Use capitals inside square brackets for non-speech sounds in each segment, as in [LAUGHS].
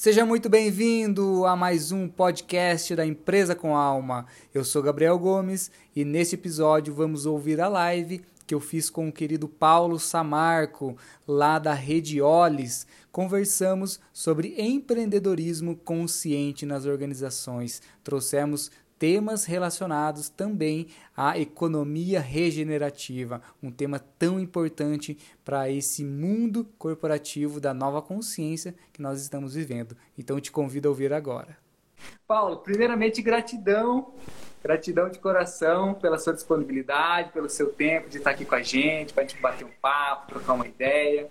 Seja muito bem-vindo a mais um podcast da Empresa com Alma. Eu sou Gabriel Gomes e neste episódio vamos ouvir a live que eu fiz com o querido Paulo Samarco, lá da Rede Olis. Conversamos sobre empreendedorismo consciente nas organizações. Trouxemos temas relacionados também à economia regenerativa, um tema tão importante para esse mundo corporativo da nova consciência que nós estamos vivendo. Então te convido a ouvir agora. Paulo, primeiramente gratidão, gratidão de coração pela sua disponibilidade, pelo seu tempo de estar aqui com a gente, para a gente bater um papo, trocar uma ideia.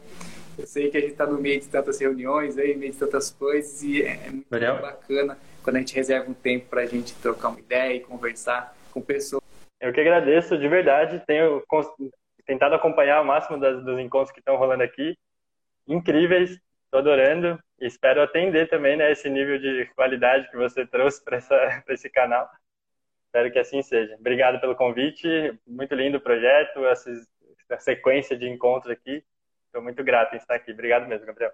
Eu sei que a gente está no meio de tantas reuniões, aí, no meio de tantas coisas, e é muito bacana quando a gente reserva um tempo para a gente trocar uma ideia e conversar com pessoas. Eu que agradeço, de verdade. Tenho tentado acompanhar o máximo das, dos encontros que estão rolando aqui. Incríveis, estou adorando. Espero atender também né, esse nível de qualidade que você trouxe para [LAUGHS] esse canal. Espero que assim seja. Obrigado pelo convite. Muito lindo o projeto, essa, essa sequência de encontros aqui. Estou muito grato em estar aqui. Obrigado mesmo, Gabriel.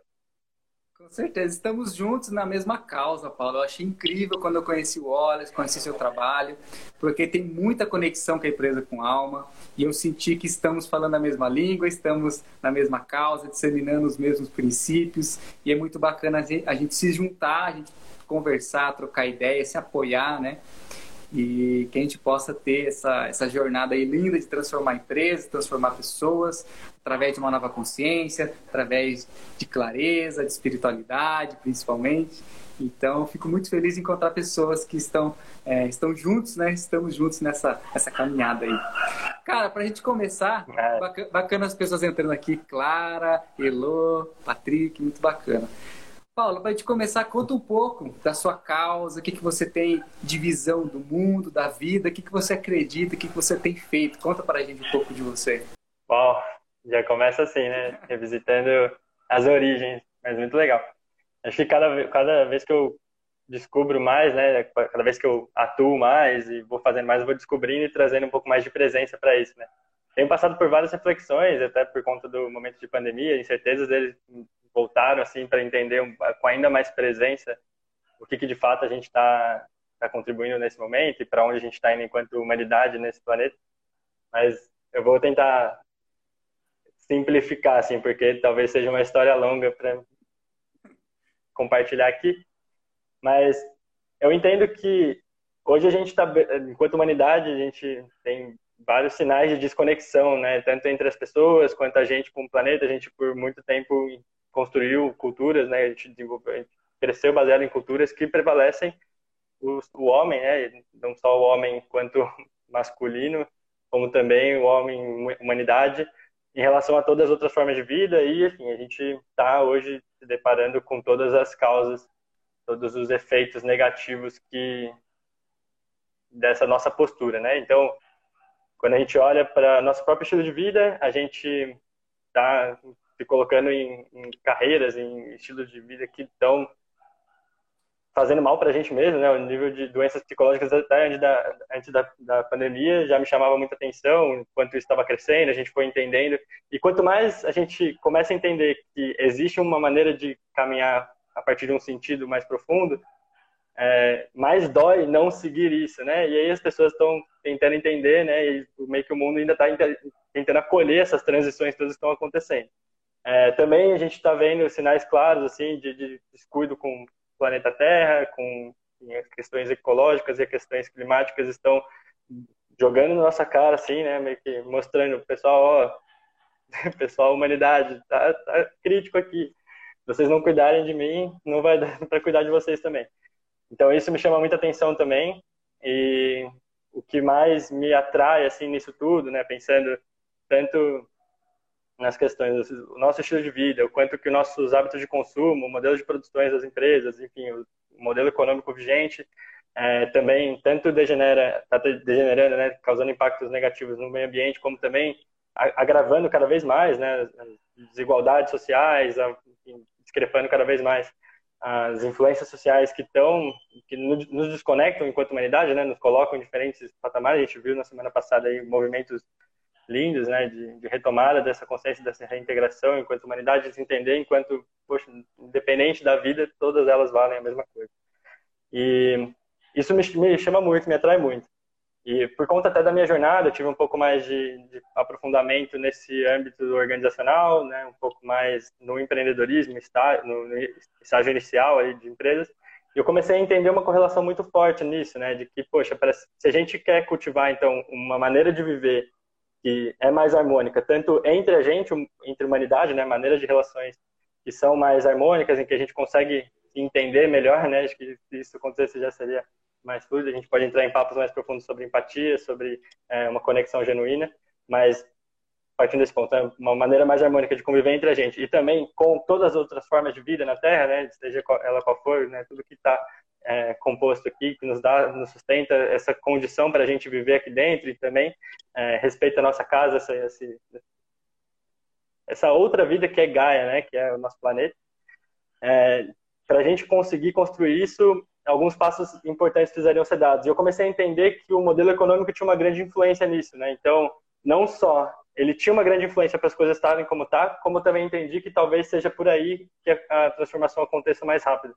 Com certeza, estamos juntos na mesma causa, Paulo. Eu achei incrível quando eu conheci o Wallace, conheci seu trabalho, porque tem muita conexão com a empresa com a alma, e eu senti que estamos falando a mesma língua, estamos na mesma causa, disseminando os mesmos princípios, e é muito bacana a gente se juntar, a gente conversar, trocar ideias, se apoiar, né? E que a gente possa ter essa, essa jornada aí linda de transformar empresas, transformar pessoas, através de uma nova consciência, através de clareza, de espiritualidade, principalmente. Então, fico muito feliz em encontrar pessoas que estão, é, estão juntos, né? Estamos juntos nessa, nessa caminhada aí. Cara, para a gente começar, é. bacana, bacana as pessoas entrando aqui, Clara, Elô, Patrick, muito bacana. Paulo, para a gente começar, conta um pouco da sua causa, o que, que você tem de visão do mundo, da vida, o que, que você acredita, o que, que você tem feito. Conta para a gente um pouco de você. Bom, já começa assim, né? [LAUGHS] Revisitando as origens, mas muito legal. Acho que cada, cada vez que eu descubro mais, né? Cada vez que eu atuo mais e vou fazendo mais, eu vou descobrindo e trazendo um pouco mais de presença para isso, né? Tenho passado por várias reflexões, até por conta do momento de pandemia, incertezas deles voltaram assim para entender com ainda mais presença o que, que de fato a gente está tá contribuindo nesse momento e para onde a gente está indo enquanto humanidade nesse planeta. Mas eu vou tentar simplificar, assim, porque talvez seja uma história longa para compartilhar aqui. Mas eu entendo que hoje a gente está, enquanto humanidade, a gente tem vários sinais de desconexão, né? Tanto entre as pessoas quanto a gente com o planeta. A gente por muito tempo construiu culturas, né? A gente, desenvolveu, a gente cresceu baseado em culturas que prevalecem o, o homem, né? Não só o homem enquanto [LAUGHS] masculino, como também o homem humanidade em relação a todas as outras formas de vida e, enfim, a gente está hoje se deparando com todas as causas, todos os efeitos negativos que dessa nossa postura, né? Então, quando a gente olha para nosso próprio estilo de vida, a gente está se colocando em, em carreiras, em estilos de vida que estão fazendo mal para a gente mesmo, né? O nível de doenças psicológicas até antes da, antes da, da pandemia já me chamava muita atenção, enquanto isso estava crescendo, a gente foi entendendo. E quanto mais a gente começa a entender que existe uma maneira de caminhar a partir de um sentido mais profundo, é, mais dói não seguir isso, né? E aí as pessoas estão tentando entender, né? E meio que o mundo ainda está tentando acolher essas transições todas que estão acontecendo. É, também a gente está vendo sinais claros assim de, de, descuido com o planeta Terra, com as questões ecológicas e as questões climáticas estão jogando na nossa cara assim, né, meio que mostrando pessoal, ó, [LAUGHS] pessoal, humanidade, tá, tá crítico aqui. Se vocês não cuidarem de mim, não vai dar [LAUGHS] para cuidar de vocês também. Então isso me chama muita atenção também e o que mais me atrai assim nisso tudo, né, pensando tanto nas questões do nosso estilo de vida, o quanto que nossos hábitos de consumo, o modelo de produções das empresas, enfim, o modelo econômico vigente é, também tanto degenera, está degenerando, né, causando impactos negativos no meio ambiente, como também agravando cada vez mais, né, desigualdades sociais, enfim, discrepando cada vez mais as influências sociais que estão que nos desconectam enquanto humanidade, né, nos colocam em diferentes patamares. A gente viu na semana passada aí movimentos lindos, né, de, de, retomada dessa consciência, dessa reintegração enquanto humanidade, de se entender enquanto, poxa, independente da vida, todas elas valem a mesma coisa. E isso me, me chama muito, me atrai muito. E por conta até da minha jornada, eu tive um pouco mais de, de aprofundamento nesse âmbito organizacional, né, um pouco mais no empreendedorismo, no, no estágio inicial aí de empresas. E eu comecei a entender uma correlação muito forte nisso, né, de que, poxa, se a gente quer cultivar, então, uma maneira de viver que é mais harmônica, tanto entre a gente, entre a humanidade, né, maneiras de relações que são mais harmônicas, em que a gente consegue entender melhor, né, acho que se isso acontecesse já seria mais fluido, a gente pode entrar em papos mais profundos sobre empatia, sobre é, uma conexão genuína, mas partindo desse ponto, é uma maneira mais harmônica de conviver entre a gente e também com todas as outras formas de vida na Terra, né, seja ela qual for, né, tudo que está é, composto aqui, que nos dá, nos sustenta essa condição para a gente viver aqui dentro e também é, respeita a nossa casa, essa, essa, essa outra vida que é Gaia, né, que é o nosso planeta. É, para a gente conseguir construir isso, alguns passos importantes precisariam ser dados. E eu comecei a entender que o modelo econômico tinha uma grande influência nisso, né? Então, não só ele tinha uma grande influência para as coisas estarem como tá, como também entendi que talvez seja por aí que a, transformação aconteça mais rápido.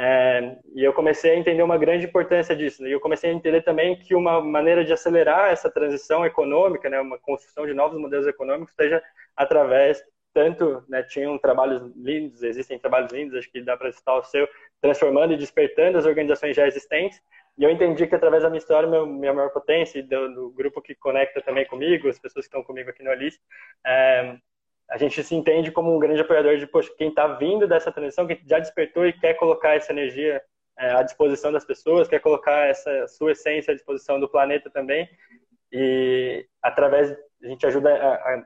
É, e eu comecei a entender uma grande importância disso. Né? E eu comecei a entender também que uma maneira de acelerar essa transição econômica, né, uma construção de novos modelos econômicos, seja através tanto, né, tinham trabalhos lindos, existem trabalhos lindos, acho que dá para citar o seu, transformando e despertando as organizações já existentes. E eu entendi que através da minha história, meu, minha maior potência, do, do, grupo que conecta também comigo, as pessoas que estão comigo aqui no Alice, é, a gente se entende como um grande apoiador de, poxa, quem está vindo dessa transição, quem já despertou e quer colocar essa energia é, à disposição das pessoas, quer colocar essa sua essência à disposição do planeta também. E através, a gente ajuda a, a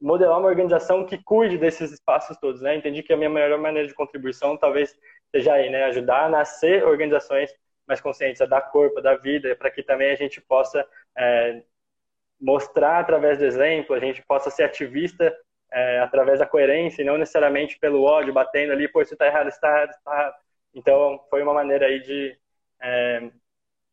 modelar uma organização que cuide desses espaços todos, né? Entendi que a minha maior maneira de contribuição talvez seja aí, né? Ajudar a nascer organizações mais conscientes, a dar corpo, a dar vida, para que também a gente possa é, mostrar através do exemplo, a gente possa ser ativista é, através da coerência e não necessariamente pelo ódio, batendo ali, pô, isso está errado, isso está errado, isso está errado. Então, foi uma maneira aí de, é,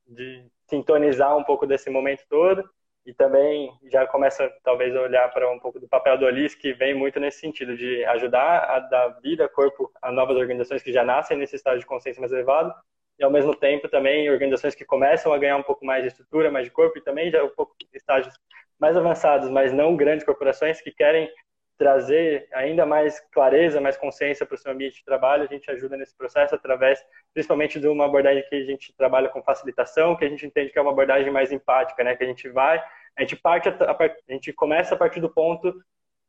de sintonizar um pouco desse momento todo e também já começa talvez a olhar para um pouco do papel do Olis, que vem muito nesse sentido de ajudar a dar vida, corpo a novas organizações que já nascem nesse estado de consciência mais elevado e ao mesmo tempo também organizações que começam a ganhar um pouco mais de estrutura, mais de corpo e também já um pouco estágios mais avançados, mas não grandes corporações que querem trazer ainda mais clareza, mais consciência para o seu ambiente de trabalho, a gente ajuda nesse processo através, principalmente de uma abordagem que a gente trabalha com facilitação, que a gente entende que é uma abordagem mais empática, né? Que a gente vai, a gente parte, a, a gente começa a partir do ponto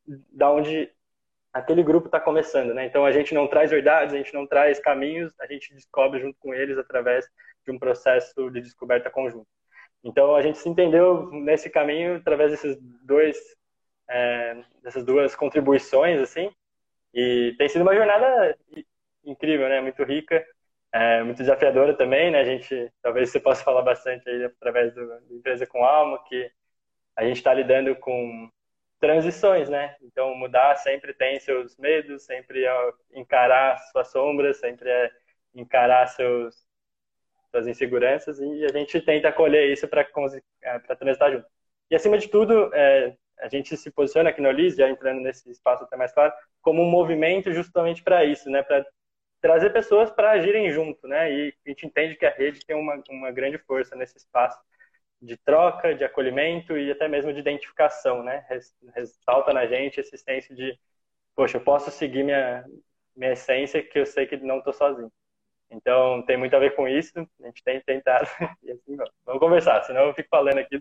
da onde aquele grupo está começando, né? Então a gente não traz verdades, a gente não traz caminhos, a gente descobre junto com eles através de um processo de descoberta conjunto. Então a gente se entendeu nesse caminho através desses dois é, dessas duas contribuições, assim, e tem sido uma jornada incrível, né? Muito rica, é, muito desafiadora também, né? A gente, talvez você possa falar bastante aí através do, do Empresa com Alma, que a gente está lidando com transições, né? Então, mudar sempre tem seus medos, sempre é encarar suas sombras, sempre é encarar seus, suas inseguranças e a gente tenta acolher isso para é, transitar junto. E, acima de tudo, é, a gente se posiciona aqui no Olis, já entrando nesse espaço até mais claro, como um movimento justamente para isso, né? Para trazer pessoas para agirem junto, né? E a gente entende que a rede tem uma, uma grande força nesse espaço de troca, de acolhimento e até mesmo de identificação, né? Ressalta na gente esse senso de, poxa, eu posso seguir minha, minha essência que eu sei que não estou sozinho. Então, tem muito a ver com isso. A gente tem tentado. [LAUGHS] E assim, vamos conversar, senão eu fico falando aqui.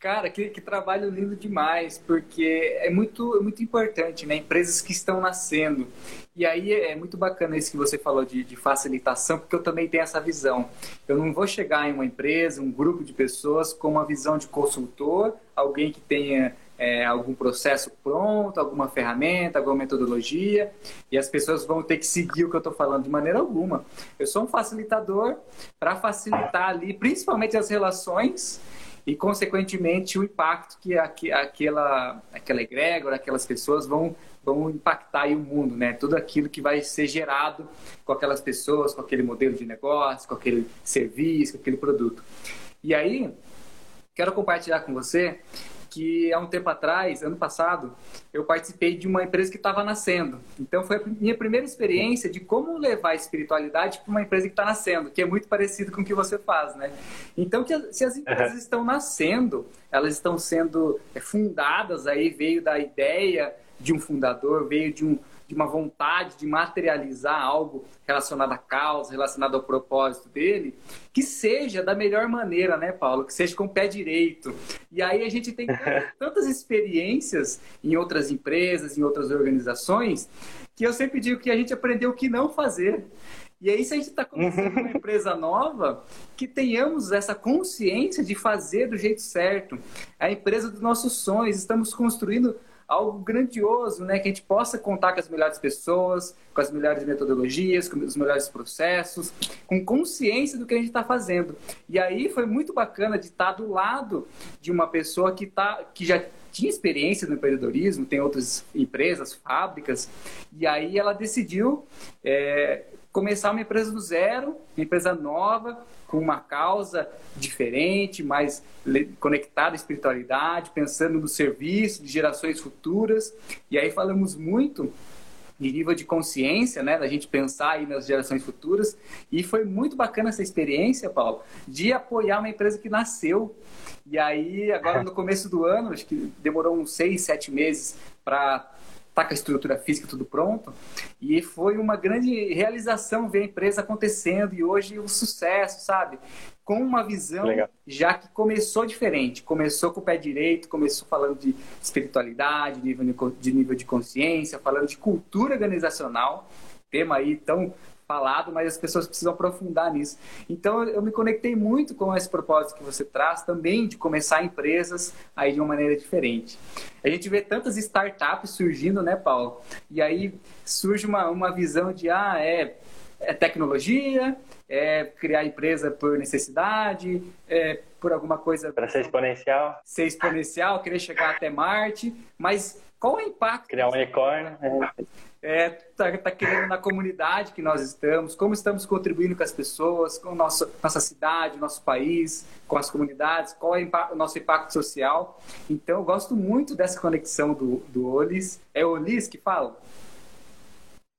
Cara, que, que trabalho lindo demais, porque é muito, é muito importante, né? Empresas que estão nascendo. E aí é muito bacana isso que você falou de, de facilitação, porque eu também tenho essa visão. Eu não vou chegar em uma empresa, um grupo de pessoas com uma visão de consultor, alguém que tenha é, algum processo pronto, alguma ferramenta, alguma metodologia, e as pessoas vão ter que seguir o que eu estou falando de maneira alguma. Eu sou um facilitador para facilitar ali, principalmente as relações e, consequentemente, o impacto que aquela, aquela egrégora, aquelas pessoas vão, vão impactar o mundo, né? Tudo aquilo que vai ser gerado com aquelas pessoas, com aquele modelo de negócio, com aquele serviço, com aquele produto. E aí, quero compartilhar com você que há um tempo atrás, ano passado, eu participei de uma empresa que estava nascendo. Então foi a minha primeira experiência de como levar a espiritualidade para uma empresa que está nascendo, que é muito parecido com o que você faz, né? Então se as empresas uhum. estão nascendo, elas estão sendo é, fundadas aí veio da ideia de um fundador, veio de um de uma vontade de materializar algo relacionado à causa, relacionado ao propósito dele, que seja da melhor maneira, né, Paulo? Que seja com o pé direito. E aí a gente tem tantas [LAUGHS] experiências em outras empresas, em outras organizações, que eu sempre digo que a gente aprendeu o que não fazer. E aí, se a gente está começando uma [LAUGHS] empresa nova, que tenhamos essa consciência de fazer do jeito certo. A empresa dos nossos sonhos, estamos construindo algo grandioso, né? Que a gente possa contar com as melhores pessoas, com as melhores metodologias, com os melhores processos, com consciência do que a gente está fazendo. E aí foi muito bacana de estar do lado de uma pessoa que, tá, que já tinha experiência no empreendedorismo, tem outras empresas, fábricas, e aí ela decidiu é, começar uma empresa do zero, uma empresa nova, com uma causa diferente, mais conectada à espiritualidade, pensando no serviço de gerações futuras. E aí falamos muito de nível de consciência, né, da gente pensar aí nas gerações futuras. E foi muito bacana essa experiência, Paulo, de apoiar uma empresa que nasceu. E aí, agora no começo do ano, acho que demorou uns seis, sete meses para tá com a estrutura física tudo pronto. E foi uma grande realização ver a empresa acontecendo e hoje o sucesso, sabe? Com uma visão Legal. já que começou diferente. Começou com o pé direito, começou falando de espiritualidade, de nível de consciência, falando de cultura organizacional, tema aí tão falado, mas as pessoas precisam aprofundar nisso. Então eu me conectei muito com esse propósito que você traz também de começar empresas aí de uma maneira diferente. A gente vê tantas startups surgindo, né, Paulo? E aí surge uma, uma visão de ah, é, é tecnologia, é criar empresa por necessidade, é por alguma coisa para ser exponencial, ser exponencial, querer chegar até Marte, mas qual é o impacto? Criar um unicórnio. É é, tá, tá querendo na comunidade que nós estamos, como estamos contribuindo com as pessoas, com nossa, nossa cidade, nosso país, com as comunidades, qual é o nosso impacto social. Então, eu gosto muito dessa conexão do, do OLIS. É OLIS que fala?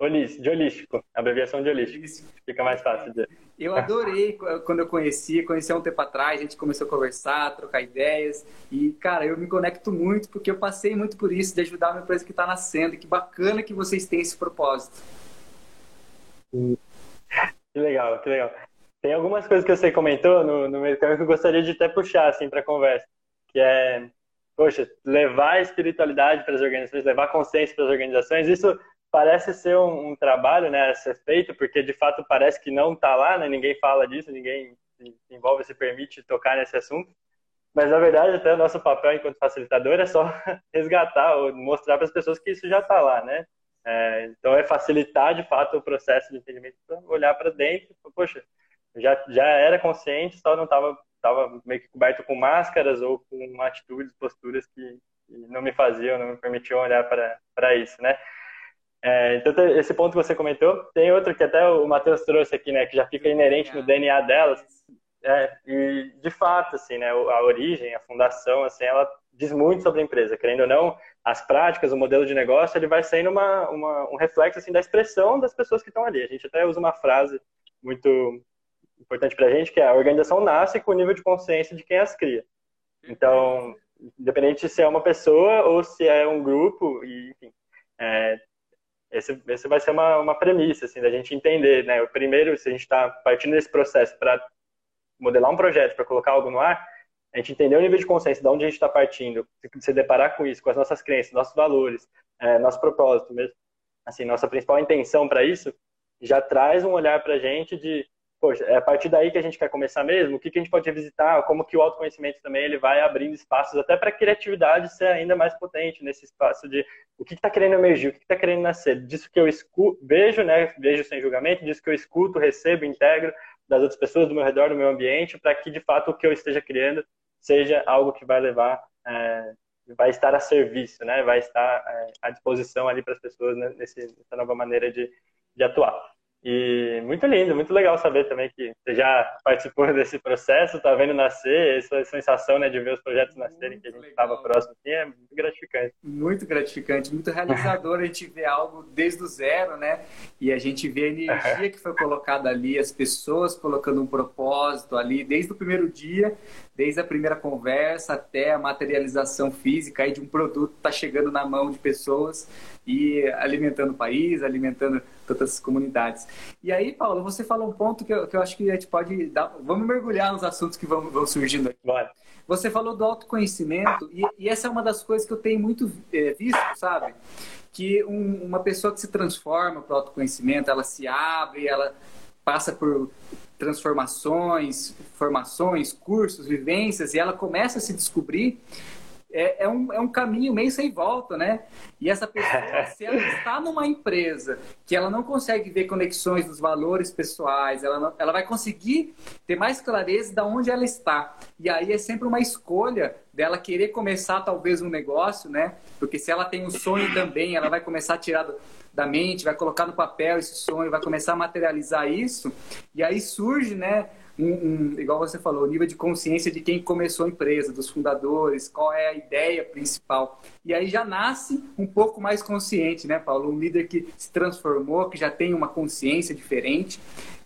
Olis, de holístico, abreviação de holístico. Fica mais fácil de. Eu adorei quando eu conheci, conheci há um tempo atrás, a gente começou a conversar, trocar ideias. E, cara, eu me conecto muito porque eu passei muito por isso, de ajudar uma empresa que está nascendo. Que bacana que vocês têm esse propósito. Que legal, que legal. Tem algumas coisas que você comentou no, no meio que eu gostaria de até puxar assim, para a conversa, que é, poxa, levar a espiritualidade para as organizações, levar consciência para as organizações, isso parece ser um, um, trabalho né, a ser feito, porque de fato parece que não está lá, né, ninguém fala disso, ninguém se envolve, se permite tocar nesse assunto. Mas na verdade, até o nosso papel enquanto facilitador é só [LAUGHS] resgatar ou mostrar para as pessoas que isso já está lá, né? É, então é facilitar de fato o processo de entendimento olhar para dentro, poxa, já já era consciente, só não estava tava meio que coberto com máscaras ou com atitudes, posturas que, que não me faziam, não me permitiam olhar para isso, né? É, então, esse ponto que você comentou, tem outro que até o Matheus trouxe aqui, né, que já fica inerente no DNA delas. É, e, de fato, assim, né, a origem, a fundação, assim, ela diz muito sobre a empresa. Querendo ou não, as práticas, o modelo de negócio, ele vai sendo uma, uma um reflexo, assim, da expressão das pessoas que estão ali. A gente até usa uma frase muito importante para a gente, que é a organização nasce com o nível de consciência de quem as cria. Então, independente se é uma pessoa ou se é um grupo, e, enfim, é, esse, esse vai ser uma, uma premissa, assim, da gente entender, né? O primeiro, se a gente está partindo desse processo para modelar um projeto, para colocar algo no ar, a gente entender o nível de consciência, de onde a gente está partindo, se deparar com isso, com as nossas crenças, nossos valores, é, nosso propósito mesmo, assim, nossa principal intenção para isso, já traz um olhar para a gente de poxa, é a partir daí que a gente quer começar mesmo, o que, que a gente pode revisitar, como que o autoconhecimento também ele vai abrindo espaços até para a criatividade ser ainda mais potente nesse espaço de o que está que tá querendo emergir, o que está que tá querendo nascer, disso que eu vejo, né, vejo sem julgamento, disso que eu escuto, recebo, integro das outras pessoas do meu redor, do meu ambiente, para que de fato o que eu esteja criando seja algo que vai levar, é, vai estar a serviço, né, vai estar é, à disposição ali para as pessoas né, nessa nova maneira de, de atuar. E muito lindo, muito legal saber também que você já participou [LAUGHS] desse processo, está vendo nascer, essa sensação né, de ver os projetos nascerem, que a gente estava próximo, assim, é muito gratificante. Muito gratificante, muito realizador a gente ver algo desde o zero, né? E a gente vê a [LAUGHS] energia que foi colocada ali, as pessoas colocando um propósito ali, desde o primeiro dia, desde a primeira conversa até a materialização física aí de um produto que está chegando na mão de pessoas e alimentando o país, alimentando todas as comunidades. E aí, Paulo, você falou um ponto que eu, que eu acho que a gente pode dar. Vamos mergulhar nos assuntos que vão, vão surgindo aqui. Bora. Você falou do autoconhecimento, e, e, essa é uma das coisas que eu tenho muito é, visto, sabe? Que um, uma pessoa que se transforma para o autoconhecimento, ela se abre, ela passa por transformações, formações, cursos, vivências, e ela começa a se descobrir é, é, um, é um caminho meio sem volta, né? E essa pessoa, [LAUGHS] se ela está numa empresa que ela não consegue ver conexões dos valores pessoais, ela, não, ela vai conseguir ter mais clareza de onde ela está. E aí é sempre uma escolha dela querer começar talvez um negócio, né? Porque se ela tem um sonho também, ela vai começar a tirar do, da mente, vai colocar no papel esse sonho, vai começar a materializar isso. E aí surge, né? Um, um, igual você falou, o nível de consciência de quem começou a empresa, dos fundadores, qual é a ideia principal. E aí já nasce um pouco mais consciente, né, Paulo? Um líder que se transformou, que já tem uma consciência diferente.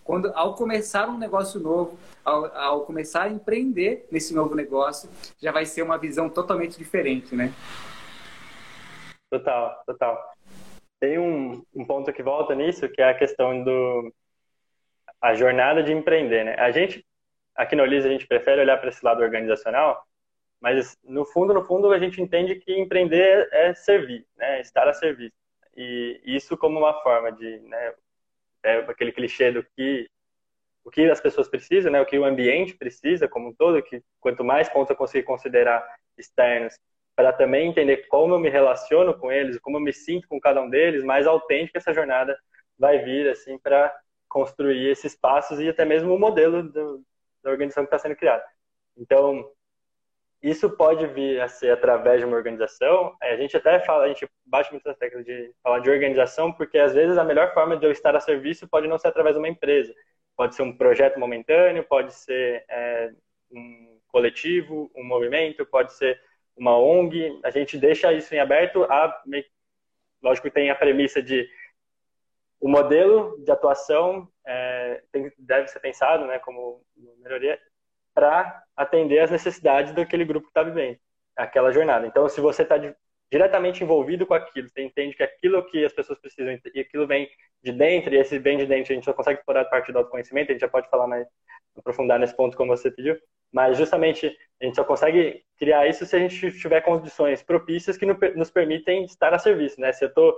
Quando, ao começar um negócio novo, ao, ao começar a empreender nesse novo negócio, já vai ser uma visão totalmente diferente, né? Total, total. Tem um, um ponto que volta nisso, que é a questão do, a jornada de empreender, né? A gente, aqui no Olise, a gente prefere olhar para esse lado organizacional, mas no fundo, no fundo, a gente entende que empreender é servir, né? Estar a serviço. E isso como uma forma de, né? É aquele clichê do que o que as pessoas precisam, né? O que o ambiente precisa como um todo, que quanto mais pontos eu conseguir considerar externos, para também entender como eu me relaciono com eles, como eu me sinto com cada um deles, mais autêntica essa jornada vai vir assim para construir esses passos e até mesmo o modelo do, da organização que está sendo criada. Então, isso pode vir a ser através de uma organização. A gente até fala, a gente bate muito na tecla de falar de organização, porque às vezes a melhor forma de eu estar a serviço pode não ser através de uma empresa. Pode ser um projeto momentâneo, pode ser é, um coletivo, um movimento, pode ser uma ONG. A gente deixa isso em aberto. A, lógico que tem a premissa de o modelo de atuação é, tem, deve ser pensado, né, como melhoria, para atender às necessidades daquele grupo que está vivendo, aquela jornada. Então, se você está diretamente envolvido com aquilo, você entende que aquilo que as pessoas precisam e aquilo vem de dentro, e esse vem de dentro a gente só consegue explorar a parte do autoconhecimento, a gente já pode falar mais, aprofundar nesse ponto como você pediu, mas justamente a gente só consegue criar isso se a gente tiver condições propícias que nos permitem estar a serviço, né? Se eu estou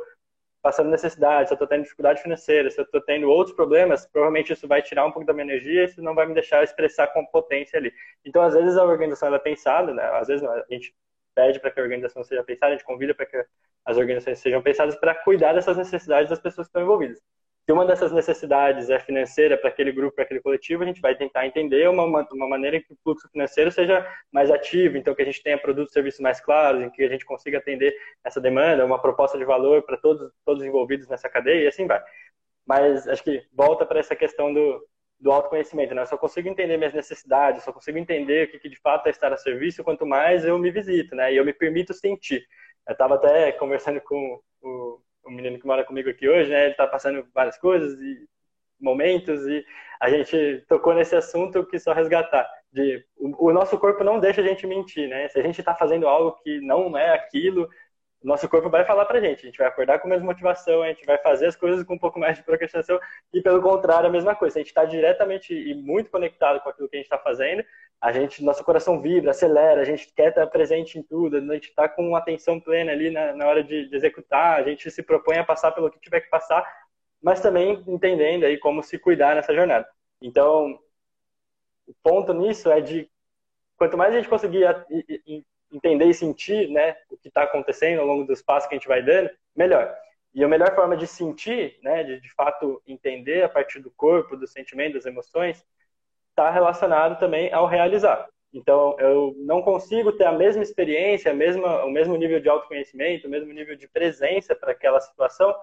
passando necessidade, se eu estou tendo dificuldade financeira, se eu estou tendo outros problemas, provavelmente isso vai tirar um pouco da minha energia isso não vai me deixar expressar com potência ali. Então, às vezes a organização é pensada, né? às vezes a gente pede para que a organização seja pensada, a gente convida para que as organizações sejam pensadas para cuidar dessas necessidades das pessoas que estão envolvidas. Se uma dessas necessidades é financeira para aquele grupo, para aquele coletivo, a gente vai tentar entender uma, uma maneira que o fluxo financeiro seja mais ativo, então que a gente tenha produtos e serviços mais claros, em que a gente consiga atender essa demanda, uma proposta de valor para todos, todos envolvidos nessa cadeia e assim vai. Mas acho que volta para essa questão do, do autoconhecimento, né? Eu só consigo entender minhas necessidades, só consigo entender o que, que de fato é estar a serviço quanto mais eu me visito, né? E eu me permito sentir. Eu estava até conversando com o o menino que mora comigo aqui hoje, né? Ele está passando várias coisas e momentos e a gente tocou nesse assunto que só resgatar de o, o nosso corpo não deixa a gente mentir, né? Se a gente está fazendo algo que não é aquilo, nosso corpo vai falar pra gente, a gente vai acordar com a mesma motivação, a gente vai fazer as coisas com um pouco mais de procrastinação e pelo contrário a mesma coisa. Se a gente está diretamente e muito conectado com aquilo que a gente está fazendo, a gente, nosso coração vibra, acelera, a gente quer estar presente em tudo, a gente está com atenção plena ali na, na hora de, de, executar, a gente se propõe a passar pelo que tiver que passar, mas também entendendo aí como se cuidar nessa jornada. Então, o ponto nisso é de quanto mais a gente conseguir entender e sentir, né, o que está acontecendo ao longo dos passos que a gente vai dando, melhor. E a melhor forma de sentir, né, de de fato entender a partir do corpo, do sentimento, das emoções, está relacionado também ao realizar. Então, eu não consigo ter a mesma experiência, a mesma, o mesmo nível de autoconhecimento, o mesmo nível de presença para aquela situação,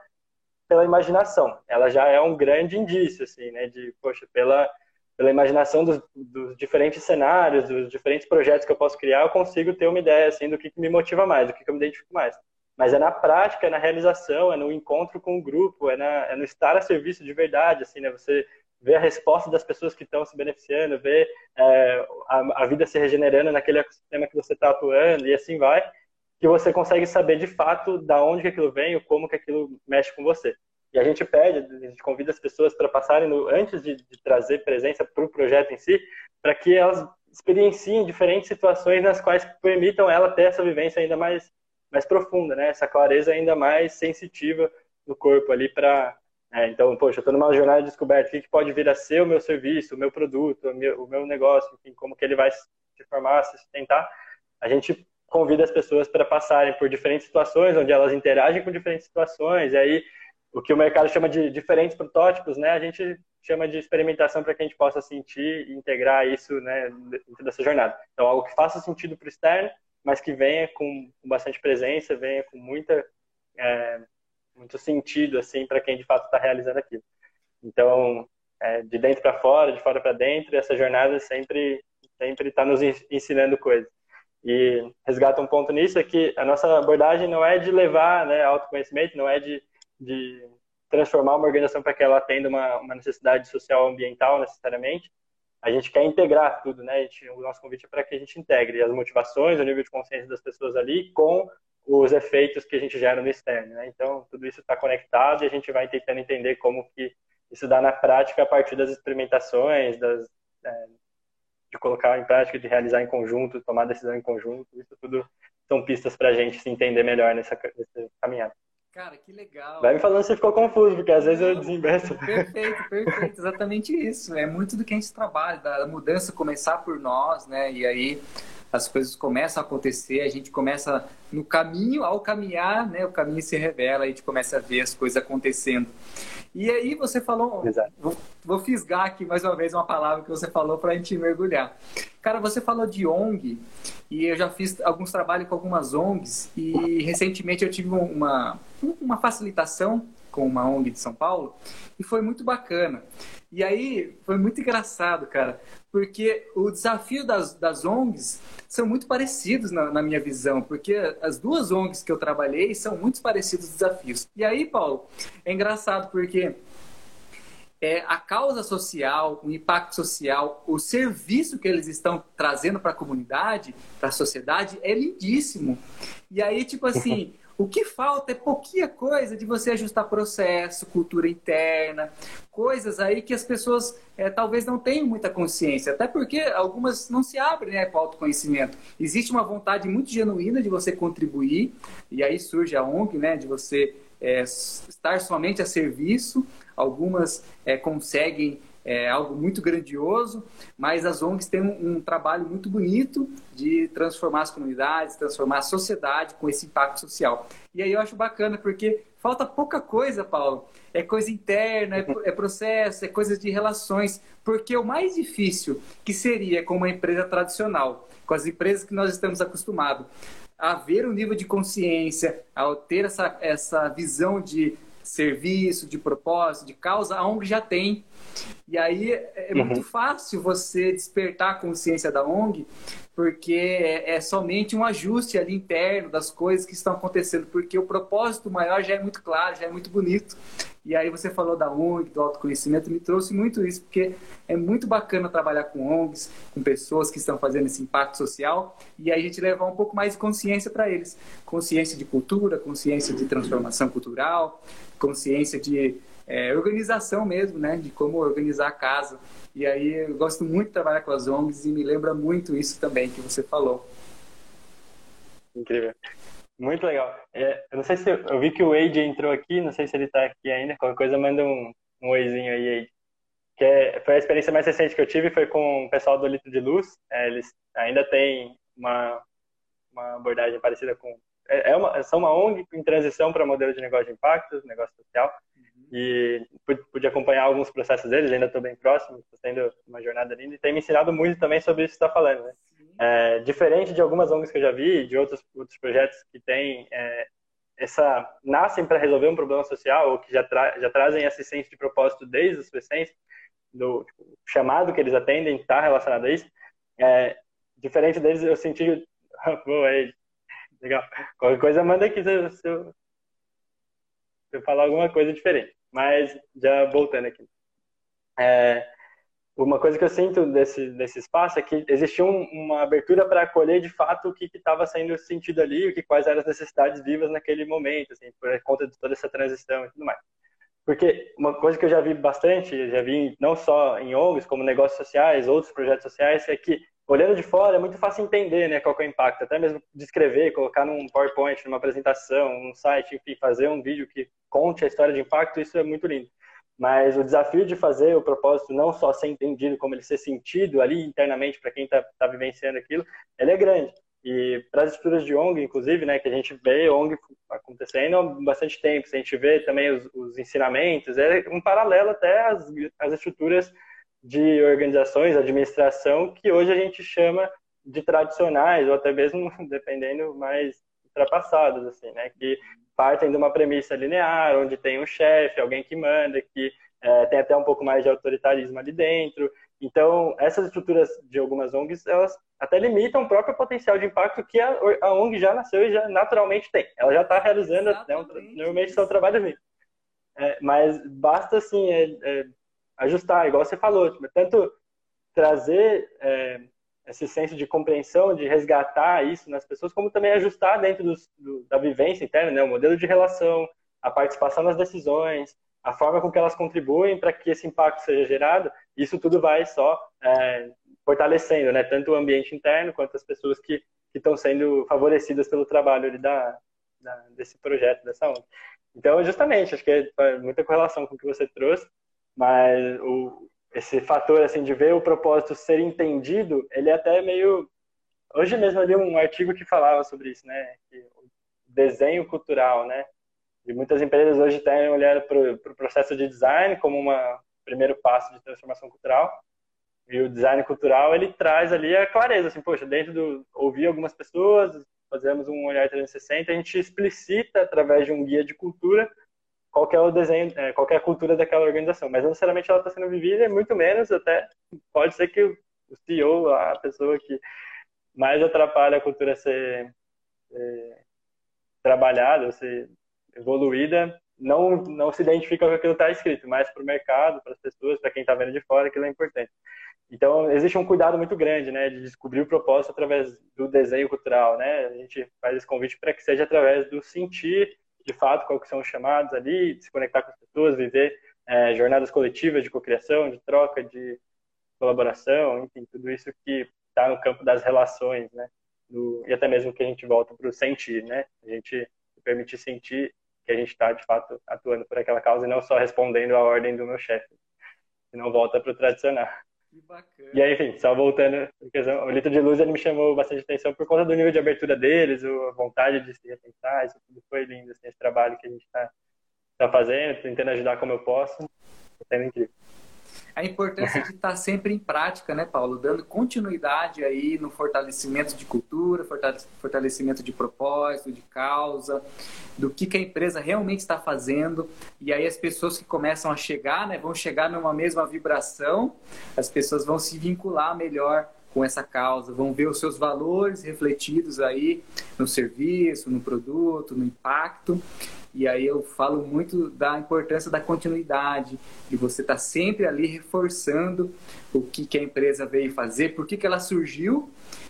pela imaginação. Ela já é um grande indício, assim, né? De, poxa, pela, pela imaginação dos, dos diferentes cenários, dos diferentes projetos que eu posso criar, eu consigo ter uma ideia, assim, do que, que me motiva mais, do que, que eu me identifico mais. Mas é na prática, é na realização, é no encontro com o grupo, é, na, é no estar a serviço de verdade, assim, né? Você ver a resposta das pessoas que estão se beneficiando, ver é, a, a, vida se regenerando naquele ecossistema que você está atuando e assim vai, que você consegue saber de fato da onde que aquilo vem, ou como que aquilo mexe com você. E a gente pede, a gente convida as pessoas para passarem no, antes de, de trazer presença para o projeto em si, para que elas experienciem diferentes situações nas quais permitam ela ter essa vivência ainda mais mais profunda, né? Essa clareza ainda mais sensitiva do corpo ali para é, então, poxa, eu estou numa jornada de descoberta, o que, que, pode vir a ser o meu serviço, o meu produto, o meu, o meu negócio, enfim, como que ele vai se formar, se sustentar. A gente convida as pessoas para passarem por diferentes situações, onde elas interagem com diferentes situações, e aí o que o mercado chama de diferentes protótipos, né, a gente chama de experimentação para que a gente possa sentir e integrar isso né, dentro dessa jornada. Então, algo que faça sentido para o externo, mas que venha com, bastante presença, venha com muita é, muito sentido assim para quem de fato está realizando aquilo. Então, é, de dentro para fora, de fora para dentro, essa jornada sempre sempre está nos ensinando coisas. E resgata um ponto nisso é que a nossa abordagem não é de levar né, autoconhecimento, não é de, de transformar uma organização para que ela atenda uma, uma necessidade social ambiental necessariamente. A gente quer integrar tudo, né? Gente, o nosso convite é para que a gente integre as motivações, o nível de consciência das pessoas ali com os efeitos que a gente gera no externo. Né? Então, tudo isso está conectado e a gente vai tentando entender como que isso dá na prática a partir das experimentações, das, é, de colocar em prática, de realizar em conjunto, tomar decisão em conjunto. Isso tudo são pistas para a gente se entender melhor nessa, nessa caminhada. Cara, que legal. Vai me falando se ficou confuso, porque às vezes eu desembeço. [LAUGHS] Perfeito, perfeito. Exatamente isso. É muito do que a gente trabalha, da mudança começar por nós, né? E aí as coisas começam a acontecer, a gente começa no caminho, ao caminhar, né, o caminho se revela, a gente começa a ver as coisas acontecendo. E aí você falou, vou, vou, fisgar aqui mais uma vez uma palavra que você falou para a gente mergulhar. Cara, você falou de ONG e eu já fiz alguns trabalhos com algumas ONGs e recentemente eu tive uma, uma facilitação com uma ONG de São Paulo e foi muito bacana. E aí foi muito engraçado, cara, porque o desafio das, das ONGs são muito parecidos na, na, minha visão, porque as duas ONGs que eu trabalhei são muito parecidos os desafios. E aí, Paulo, é engraçado porque é, a causa social, o impacto social, o serviço que eles estão trazendo para a comunidade, para a sociedade, é lindíssimo. E aí, tipo [LAUGHS] assim, O que falta é pouquinha coisa de você ajustar processo, cultura interna, coisas aí que as pessoas é, talvez não tenham muita consciência, até porque algumas não se abrem né, para o autoconhecimento. Existe uma vontade muito genuína de você contribuir, e aí surge a ONG, né, de você é, estar somente a serviço. Algumas é, conseguem é algo muito grandioso, mas as ONGs têm um, um, trabalho muito bonito de transformar as comunidades, transformar a sociedade com esse impacto social. E aí eu acho bacana, porque falta pouca coisa, Paulo. É coisa interna, é, é processo, é coisa de relações. Porque o mais difícil que seria com uma empresa tradicional, com as empresas que nós estamos acostumados, a ver o nível de consciência, ao ter essa, essa visão de serviço, de propósito, de causa, a ONG já tem. E aí é, é uhum. muito fácil você despertar a consciência da ONG, porque é, é, somente um ajuste ali interno das coisas que estão acontecendo, porque o propósito maior já é muito claro, já é muito bonito. E aí você falou da ONG, do autoconhecimento, me trouxe muito isso, porque é muito bacana trabalhar com ONGs, com pessoas que estão fazendo esse impacto social, e a gente levar um pouco mais de consciência para eles. Consciência de cultura, consciência de transformação cultural, consciência de é, organização mesmo, né? De como organizar a casa. E aí eu gosto muito de trabalhar com as ONGs e me lembra muito isso também que você falou. Incrível. Muito legal. É, eu não sei se eu, eu, vi que o Wade entrou aqui, não sei se ele está aqui ainda. Qualquer coisa, manda um, um oizinho aí, Wade. Que é, foi a experiência mais recente que eu tive, foi com o pessoal do Litro de Luz. É, eles ainda têm uma, uma abordagem parecida com. É, é uma, são uma ONG em transição para modelo de negócio de impacto, negócio social e pude acompanhar alguns processos deles, ainda estou bem próximo, estou tendo uma jornada linda e tem me ensinado muito também sobre isso que está falando, né? É, diferente de algumas ONGs que eu já vi, de outros, outros projetos que têm é, essa nascem para resolver um problema social ou que já, tra já trazem senso de propósito desde a sua essência, do tipo, chamado que eles atendem está relacionado a isso. É, diferente deles, eu senti. [LAUGHS] Boa, aí. Legal. Qualquer coisa, manda aqui se, eu, se eu falar alguma coisa diferente. Mas, já voltando aqui. É, uma coisa que eu sinto desse, desse espaço é que existia um, uma abertura para acolher de fato o que estava sendo sentido ali, o que quais eram as necessidades vivas naquele momento, assim, por conta de toda essa transição e tudo mais. Porque uma coisa que eu já vi bastante, já vi não só em ONGs, como negócios sociais, outros projetos sociais, é que olhando de fora é muito fácil entender né, qual é o impacto, até mesmo descrever, colocar num PowerPoint, numa apresentação, num site, enfim, fazer um vídeo que conte a história de impacto, isso é muito lindo. Mas o desafio de fazer o propósito não só ser entendido, como ele ser sentido ali internamente para quem está tá vivenciando aquilo, ele é grande. E para as estruturas de ONG, inclusive, né, que a gente vê ONG acontecendo há bastante tempo, a gente vê também os, os ensinamentos, é um paralelo até às, às estruturas de organizações, administração, que hoje a gente chama de tradicionais, ou até mesmo, [LAUGHS] dependendo, mais ultrapassadas, assim, né, que partem de uma premissa linear, onde tem um chefe, alguém que manda, que é, tem até um pouco mais de autoritarismo ali dentro. Então, essas estruturas de algumas ONGs, elas até limitam o próprio potencial de impacto que a, a ONG já nasceu e já naturalmente tem. Ela já está realizando, né, um, normalmente são trabalhos mínimos. É, mas basta, assim, é, é, ajustar, igual você falou, tipo, tanto trazer é, esse senso de compreensão, de resgatar isso nas pessoas, como também ajustar dentro do, da vivência interna, né? o modelo de relação, a participação nas decisões, a forma com que elas contribuem para que esse impacto seja gerado, isso tudo vai só é, fortalecendo, né? tanto o ambiente interno quanto as pessoas que, estão sendo favorecidas pelo trabalho da, da, desse projeto, dessa ONG. Então, justamente, acho que é muita correlação com o que você trouxe, mas o, esse fator assim de ver o propósito ser entendido, ele é até meio hoje mesmo ali um artigo que falava sobre isso, né? Que o desenho cultural, né? E muitas empresas hoje têm olhado para o pro processo de design como um primeiro passo de transformação cultural. E o design cultural ele traz ali a clareza, assim, poxa, dentro do ouvir algumas pessoas, fazemos um olhar 360, a gente explicita através de um guia de cultura qual é o desenho, é, qual é a cultura daquela organização. Mas não necessariamente ela está sendo vivida, muito menos até pode ser que o CEO, a pessoa que mais atrapalha a cultura ser, ser trabalhada, ser evoluída, não, não se identifica com aquilo que está escrito, mas para o mercado, para as pessoas, para quem está vendo de fora, aquilo é importante. Então, existe um cuidado muito grande, né, de descobrir o propósito através do desenho cultural, né? A gente faz esse convite para que seja através do sentir de fato qual que são os chamados ali, de se conectar com as pessoas, viver é, jornadas coletivas de cocriação, de troca, de colaboração, enfim, tudo isso que está no campo das relações, né? Do, e até mesmo que a gente volta para o sentir, né? A gente permitir sentir que a gente está, de fato, atuando por aquela causa e não só respondendo à ordem do meu chefe. Senão volta para o tradicional. Que bacana. E aí, enfim, só voltando, o Litro de Luz ele me chamou bastante atenção por conta do nível de abertura deles, a vontade de se repensar, isso tudo foi lindo, assim, esse trabalho que a gente está tá fazendo, tentando ajudar como eu posso, está sendo incrível a importância de estar sempre em prática, né, Paulo? Dando continuidade aí no fortalecimento de cultura, fortalecimento de propósito, de causa, do que, que a empresa realmente está fazendo. E aí as pessoas que começam a chegar, né, vão chegar numa mesma vibração, as pessoas vão se vincular melhor com essa causa, vão ver os seus valores refletidos aí no serviço, no produto, no impacto. E aí eu falo muito da importância da continuidade, de você estar tá sempre ali reforçando o que, que a empresa veio fazer, por que, que ela surgiu.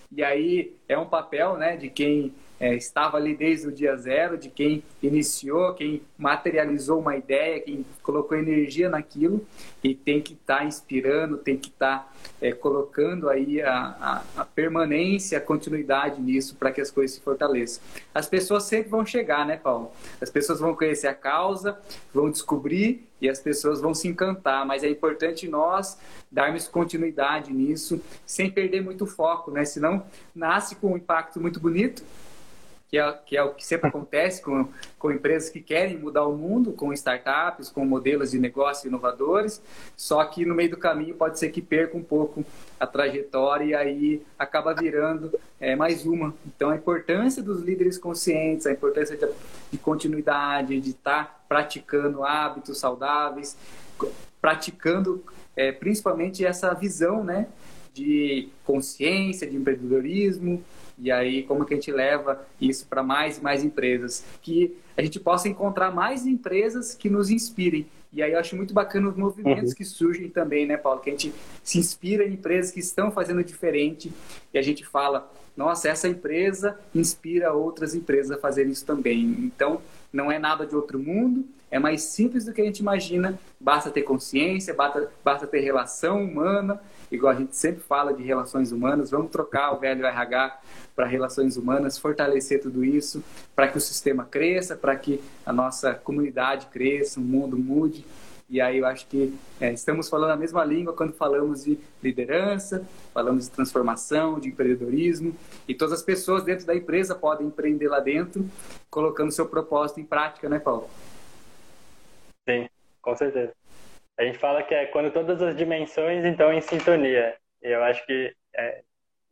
E aí é um papel né, de quem é, estava ali desde o dia zero, de quem iniciou, quem materializou uma ideia, quem colocou energia naquilo e tem que estar tá inspirando, tem que estar tá, é, colocando aí a, a, a, permanência, a continuidade nisso para que as coisas se fortaleçam. As pessoas sempre vão chegar, né, Paulo? As pessoas vão conhecer a causa, vão descobrir e as pessoas vão se encantar, mas é importante nós darmos continuidade nisso, sem perder muito foco, né? Senão nasce com um impacto muito bonito, que é, que é o que sempre acontece com, com empresas que querem mudar o mundo, com startups, com modelos de negócio inovadores, só que no meio do caminho pode ser que perca um pouco a trajetória e aí acaba virando é, mais uma. Então, a importância dos líderes conscientes, a importância de, de continuidade, de estar praticando hábitos saudáveis, praticando é, principalmente essa visão né, de consciência, de empreendedorismo, e aí, como que a gente leva isso para mais e mais empresas? Que a gente possa encontrar mais empresas que nos inspirem. E aí eu acho muito bacana os movimentos uhum. que surgem também, né, Paulo? Que a gente se inspira em empresas que estão fazendo diferente e a gente fala, nossa, essa empresa inspira outras empresas a fazerem isso também. Então, não é nada de outro mundo, é mais simples do que a gente imagina. Basta ter consciência, basta, basta ter relação humana, igual a gente sempre fala de relações humanas. Vamos trocar o velho RH para relações humanas, fortalecer tudo isso, para que o sistema cresça, para que a nossa comunidade cresça, o mundo mude. E aí eu acho que é, estamos falando a mesma língua quando falamos de liderança, falamos de transformação, de empreendedorismo, e todas as pessoas dentro da empresa podem empreender lá dentro, colocando seu propósito em prática, né, Paulo? Sim, com certeza. A gente fala que é quando todas as dimensões estão em sintonia. E eu acho que é,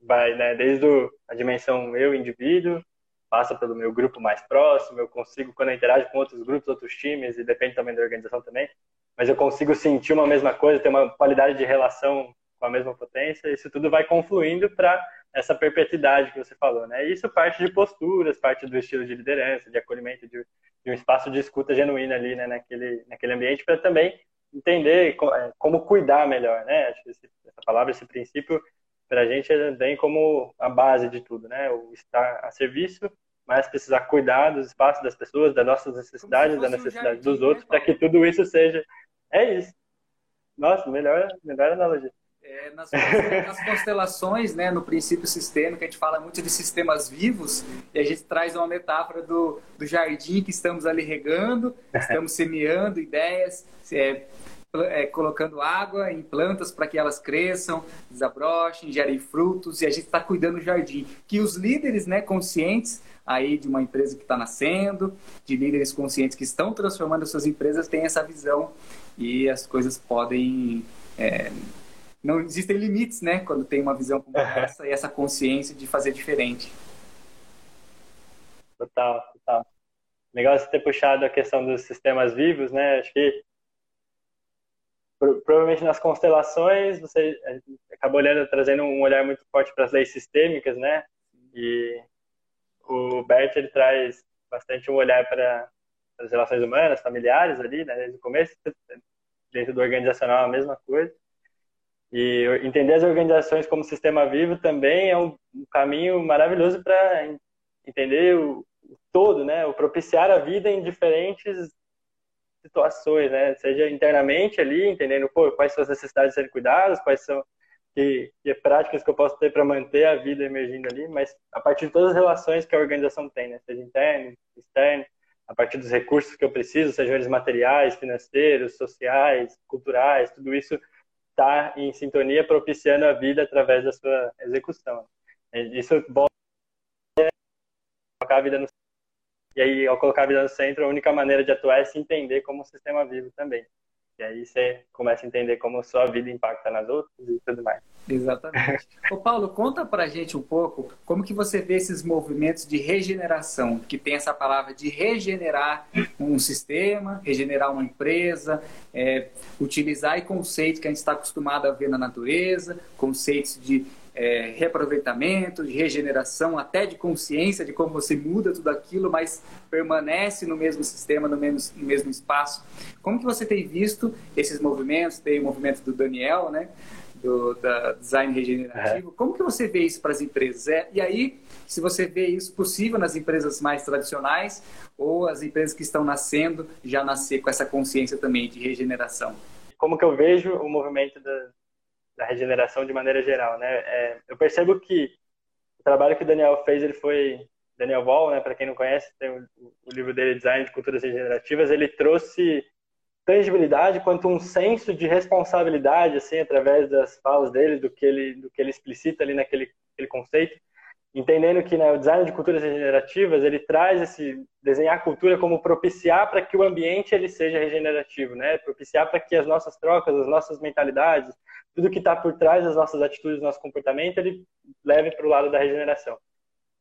vai né, desde a dimensão eu, indivíduo, passa pelo meu grupo mais próximo, eu consigo, quando eu interajo com outros grupos, outros times, e depende também da organização também, mas eu consigo sentir uma mesma coisa, ter uma qualidade de relação com a mesma potência, isso tudo vai confluindo para essa perpetuidade que você falou, né? isso parte de posturas, parte do estilo de liderança, de acolhimento, de, de um espaço de escuta genuína ali, né, naquele, naquele ambiente, para também entender é, como cuidar melhor, né? Acho que essa palavra, esse princípio, para a gente é bem como a base de tudo, né? O estar a serviço, mas precisar cuidar dos espaços das pessoas, das nossas necessidades, da necessidade um dos né, outros, para que tudo isso seja. É isso. Nossa, melhor, melhor analogia. É, nas, nas, constelações, né, no princípio sistêmico, a gente fala muito de sistemas vivos e a gente traz uma metáfora do, do jardim que estamos ali regando, [LAUGHS] estamos semeando ideias, é, é, colocando água em plantas para que elas cresçam, desabrochem, gerem frutos e a gente está cuidando do jardim. Que os líderes né, conscientes aí de uma empresa que está nascendo, de líderes conscientes que estão transformando as suas empresas, têm essa visão e as coisas podem é, não existem limites, né? Quando tem uma visão como essa e essa consciência de fazer diferente. Total, total. Legal você ter puxado a questão dos sistemas vivos, né? Acho que provavelmente nas constelações você acabou olhando, trazendo um olhar muito forte para as leis sistêmicas, né? E o Bert ele traz bastante um olhar para as relações humanas, familiares ali, né? Desde o começo, dentro do organizacional a mesma coisa. E entender as organizações como sistema vivo também é um, caminho maravilhoso para entender o, todo, né? O propiciar a vida em diferentes situações, né? Seja internamente ali, entendendo pô, quais são as necessidades de serem cuidadas, quais são que, que práticas que eu posso ter para manter a vida emergindo ali, mas a partir de todas as relações que a organização tem, né? Seja interno, externo, a partir dos recursos que eu preciso, sejam eles materiais, financeiros, sociais, culturais, tudo isso estar em sintonia, propiciando a vida através da sua execução. Isso bota colocar a vida no e aí, ao colocar a vida no centro, a única maneira de atuar é se entender como um sistema vivo também. E aí você começa a entender como a sua vida impacta nas outras e tudo mais. Exatamente. Ô Paulo, conta pra gente um pouco como que você vê esses movimentos de regeneração, que tem essa palavra de regenerar um sistema, regenerar uma empresa, é, utilizar conceitos que a gente está acostumado a ver na natureza, conceitos de é, reaproveitamento, de regeneração, até de consciência de como você muda tudo aquilo, mas permanece no mesmo sistema, no mesmo, no mesmo espaço. Como que você tem visto esses movimentos? Tem o movimento do Daniel, né? do da design regenerativo. É. Como que você vê isso para as empresas? É, e aí, se você vê isso possível nas empresas mais tradicionais ou as empresas que estão nascendo já nascer com essa consciência também de regeneração? Como que eu vejo o movimento da, da regeneração de maneira geral, né? É, eu percebo que o trabalho que o Daniel fez, ele foi Daniel Wall, né? Para quem não conhece, tem o, o livro dele Design de Culturas Regenerativas. Ele trouxe tangibilidade quanto um senso de responsabilidade assim através das falas dele do que ele do que ele explicita ali naquele, conceito entendendo que né, o design de culturas regenerativas ele traz esse desenhar a cultura como propiciar para que o ambiente ele seja regenerativo, né? Propiciar para que as nossas trocas, as nossas mentalidades, tudo que está por trás das nossas atitudes, nosso comportamento, ele leve para o lado da regeneração.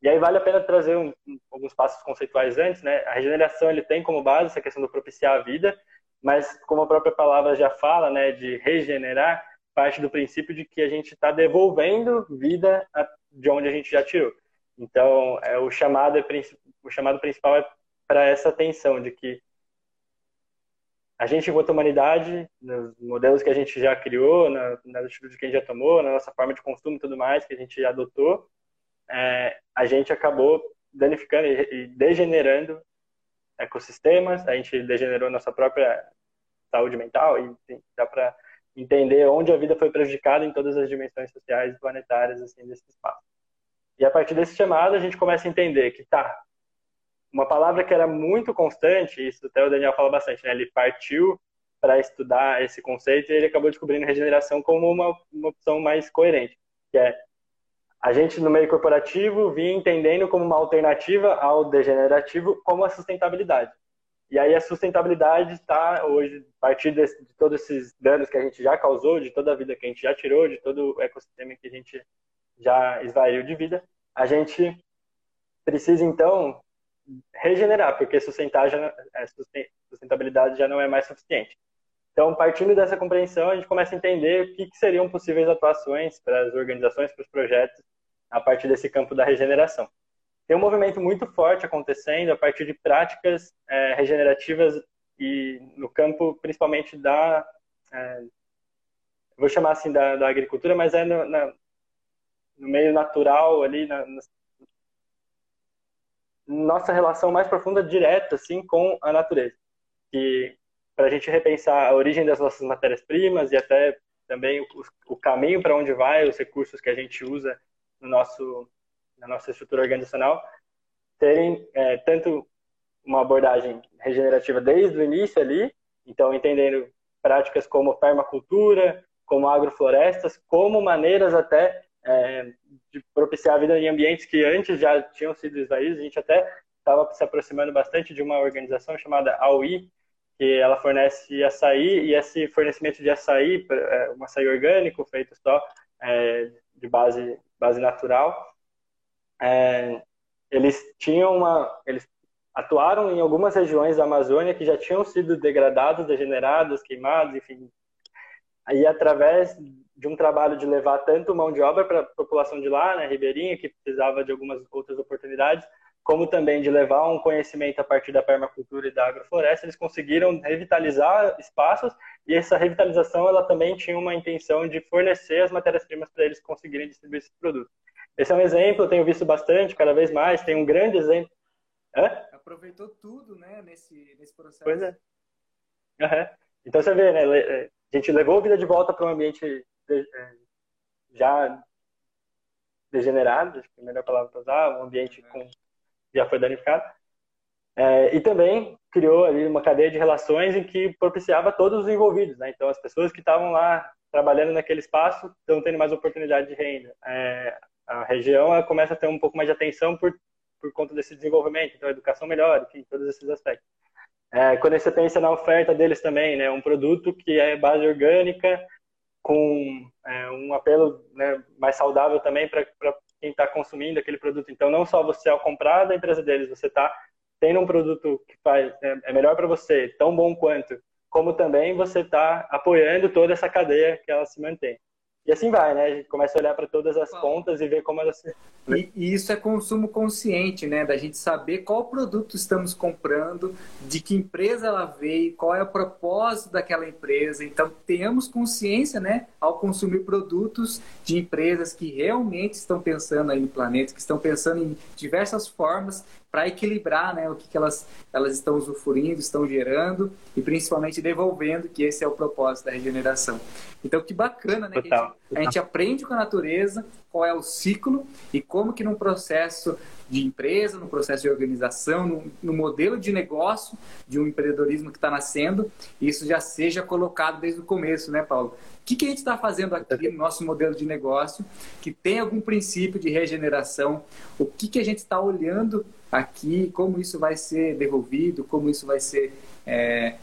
E aí vale a pena trazer um, alguns passos conceituais antes, né? A regeneração ele tem como base essa questão do propiciar a vida, mas como a própria palavra já fala, né, de regenerar, parte do princípio de que a gente está devolvendo vida de onde a gente já tirou. Então, é, o, chamado é, o chamado principal é para essa atenção de que a gente, enquanto humanidade, nos modelos que a gente já criou, na, nas atitudes que a gente já tomou, na nossa forma de consumo e tudo mais que a gente já adotou, é, a gente acabou danificando e degenerando ecossistemas, a gente degenerou nossa própria saúde mental e dá para entender onde a vida foi prejudicada em todas as dimensões sociais e planetárias assim desse espaço. E a partir desse chamado a gente começa a entender que tá uma palavra que era muito constante, isso até o Daniel fala bastante, né? Ele partiu para estudar esse conceito e ele acabou descobrindo regeneração como uma, uma opção mais coerente, que é a gente no meio corporativo vinha entendendo como uma alternativa ao degenerativo como a sustentabilidade. E aí a sustentabilidade está hoje, a partir de, de, todos esses danos que a gente já causou, de toda a vida que a gente já tirou, de todo o ecossistema que a gente já esvaiu de vida, a gente precisa então regenerar, porque é, sustentabilidade já não é mais suficiente. Então, partindo dessa compreensão, a gente começa a entender o que, que seriam possíveis atuações para as organizações, para os projetos, a partir desse campo da regeneração tem um movimento muito forte acontecendo a partir de práticas é, regenerativas e no campo principalmente da é, vou chamar assim da, da, agricultura mas é no, na, no meio natural ali na, na, nossa relação mais profunda direta assim com a natureza. Que para a gente repensar a origem das nossas matérias primas e até também o, o caminho para onde vai os recursos que a gente usa no nosso na nossa estrutura organizacional, terem é, tanto uma abordagem regenerativa desde o início ali, então entendendo práticas como permacultura, como agroflorestas, como maneiras até é, de propiciar a vida em ambientes que antes já tinham sido esvaídos. A gente até estava se aproximando bastante de uma organização chamada AUI, que ela fornece açaí, e esse fornecimento de açaí, é, um açaí orgânico feito só é, de base, base natural, é, eles tinham uma, eles atuaram em algumas regiões da Amazônia que já tinham sido degradadas, degeneradas, queimadas, enfim. Aí através de um trabalho de levar tanto mão de obra para a população de lá, né, ribeirinha, que precisava de algumas outras oportunidades, como também de levar um conhecimento a partir da permacultura e da agrofloresta, eles conseguiram revitalizar espaços e essa revitalização ela também tinha uma intenção de fornecer as matérias-primas para eles conseguirem distribuir esses produtos. Esse é um exemplo, eu tenho visto bastante, cada vez mais, tem um grande exemplo. Hã? Aproveitou tudo, né, nesse, nesse processo. Pois é. Uhum. Então você vê, né, a gente levou a vida de volta para um ambiente é, já degenerado, acho que é a melhor palavra para usar, um ambiente com, já foi danificado. É, e também criou ali uma cadeia de relações em que propiciava todos os envolvidos, né? Então as pessoas que estavam lá trabalhando naquele espaço estão tendo mais oportunidade de renda. É, a região começa a ter um pouco mais de atenção por, por conta desse desenvolvimento, então a educação melhora, enfim, todos esses aspectos. É, quando você pensa na oferta deles também, né, um produto que é base orgânica, com é, um apelo né, mais saudável também para quem está consumindo aquele produto. Então, não só você, ao comprar da empresa deles, você está tendo um produto que faz, é, é melhor para você, tão bom quanto, como também você está apoiando toda essa cadeia que ela se mantém. E assim vai, né? A gente começa a olhar para todas as pontas e ver como elas se. E, e, isso é consumo consciente, né? Da gente saber qual produto estamos comprando, de que empresa ela veio, qual é o propósito daquela empresa. Então, temos consciência, né? Ao consumir produtos de empresas que realmente estão pensando aí no planeta, que estão pensando em diversas formas para equilibrar né, o que, que elas, elas estão usufruindo, estão gerando e principalmente devolvendo, que esse é o propósito da regeneração. Então, que bacana, né? Total, a, gente, a, gente, aprende com a natureza qual é o ciclo e como que num processo de empresa, no processo de organização, no, no modelo de negócio de um empreendedorismo que está nascendo, isso já seja colocado desde o começo, né, Paulo? Que, que a gente está fazendo aqui no nosso modelo de negócio que tem algum princípio de regeneração? O que, que a gente está olhando aqui? Como isso vai ser devolvido? Como isso vai ser é,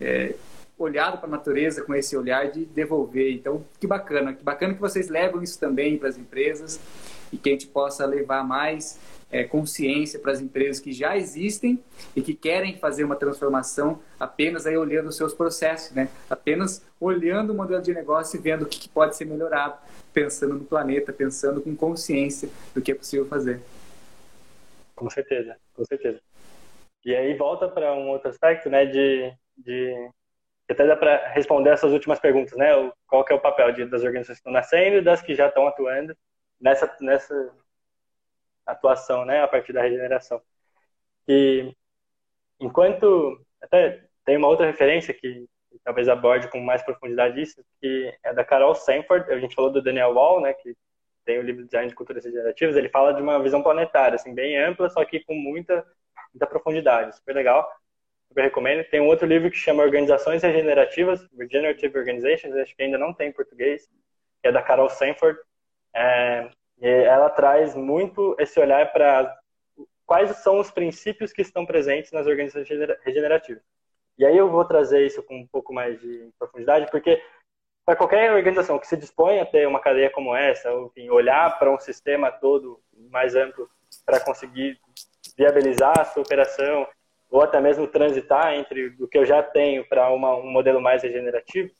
é, olhado para a natureza com esse olhar de devolver? Então, que bacana. Que bacana que vocês levam isso também para as empresas e que a gente possa levar mais é, consciência para as empresas que já existem e que querem fazer uma transformação apenas aí olhando os seus processos, né? Apenas olhando o modelo de negócio e vendo o que, pode ser melhorado, pensando no planeta, pensando com consciência do que é possível fazer. Com certeza, com certeza. E aí volta para um outro aspecto, né, de, de até dá para responder essas últimas perguntas, né? Qual que é o papel de, das organizações que estão nascendo e das que já estão atuando nessa, nessa atuação, né, a partir da regeneração. E enquanto até tem uma outra referência que, talvez aborde com mais profundidade isso, que é da Carol Sanford. A gente falou do Daniel Wall, né, que tem o livro Design de Culturas Regenerativas. Ele fala de uma visão planetária, assim, bem ampla, só que com muita, muita profundidade. Super legal. Super recomendo. Tem um outro livro que chama Organizações Regenerativas, Regenerative Organizations, acho que ainda não tem em português, que é da Carol Sanford. É, e ela traz muito esse olhar para quais são os princípios que estão presentes nas organizações regenerativas. E aí eu vou trazer isso com um pouco mais de profundidade, porque para qualquer organização que se dispõe a ter uma cadeia como essa, ou enfim, olhar para um sistema todo mais amplo para conseguir viabilizar a sua operação, ou até mesmo transitar entre o que eu já tenho para um modelo mais regenerativo,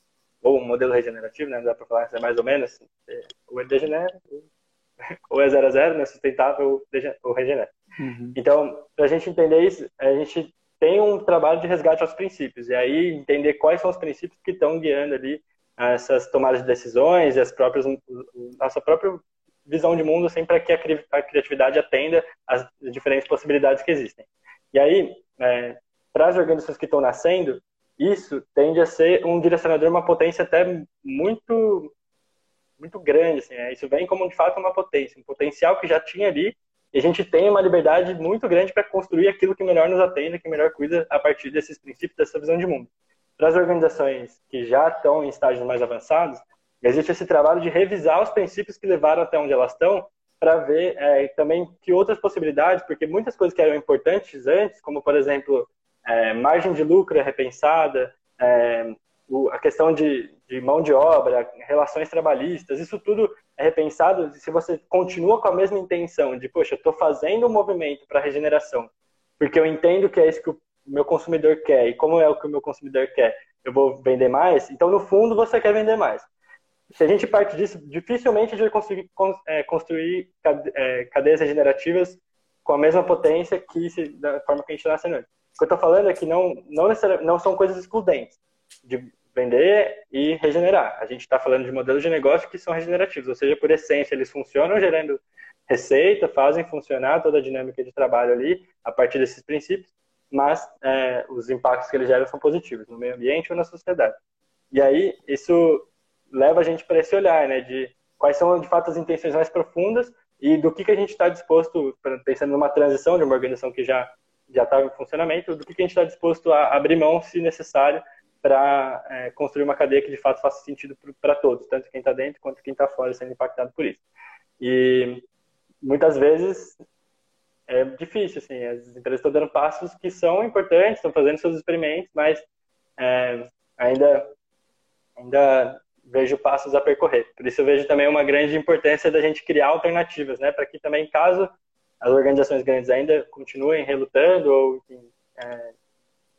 ou um modelo regenerativo, né? dá para falar, é mais ou menos, é, é degenera, ou é zero a zero, né? sustentável ou regenera. Uhum. Então, para a gente entender isso, a gente tem um trabalho de resgate aos princípios, e aí entender quais são os princípios que estão guiando ali essas tomadas de decisões e as próprias, nossa própria visão de mundo, sempre para que a criatividade atenda às diferentes possibilidades que existem. E aí, é, para as organizações que estão nascendo, isso tende a ser um direcionador, uma potência até muito muito grande, assim, né? Isso vem como, de fato, uma potência, um potencial que já tinha ali, e a gente tem uma liberdade muito grande para construir aquilo que melhor nos atende, que melhor cuida a partir desses princípios, dessa visão de mundo. Para as organizações que já estão em estágios mais avançados, existe esse trabalho de revisar os princípios que levaram até onde elas estão, para ver é, também que outras possibilidades, porque muitas coisas que eram importantes antes, como, por exemplo, é, margem de lucro é repensada, é, a questão de, de mão de obra, relações trabalhistas, isso tudo é repensado se você continua com a mesma intenção de, poxa, eu estou fazendo um movimento para regeneração, porque eu entendo que é isso que o meu consumidor quer e como é o que o meu consumidor quer, eu vou vender mais, então no fundo você quer vender mais. Se a gente parte disso, dificilmente a gente vai conseguir é, construir é, cadeias regenerativas com a mesma potência que se, da forma que a gente está nascendo antes. O que eu estou falando é que não, não, não são coisas excludentes de vender e regenerar. A gente está falando de modelos de negócio que são regenerativos, ou seja, por essência, eles funcionam gerando receita, fazem funcionar toda a dinâmica de trabalho ali a partir desses princípios, mas é, os impactos que eles geram são positivos no meio ambiente ou na sociedade. E aí isso leva a gente para esse olhar, né, de quais são de fato as intenções mais profundas e do que, que a gente está disposto, pensando numa transição de uma organização que já já estava em funcionamento, do que, que a gente está disposto a abrir mão, se necessário, para é, construir uma cadeia que de fato faça sentido para todos, tanto quem está dentro quanto quem está fora sendo impactado por isso. E muitas vezes é difícil, assim, as empresas estão dando passos que são importantes, estão fazendo seus experimentos, mas é, ainda, ainda vejo passos a percorrer. Por isso eu vejo também uma grande importância da gente criar alternativas, né, para que também, caso as organizações grandes ainda continuem relutando ou enfim, é,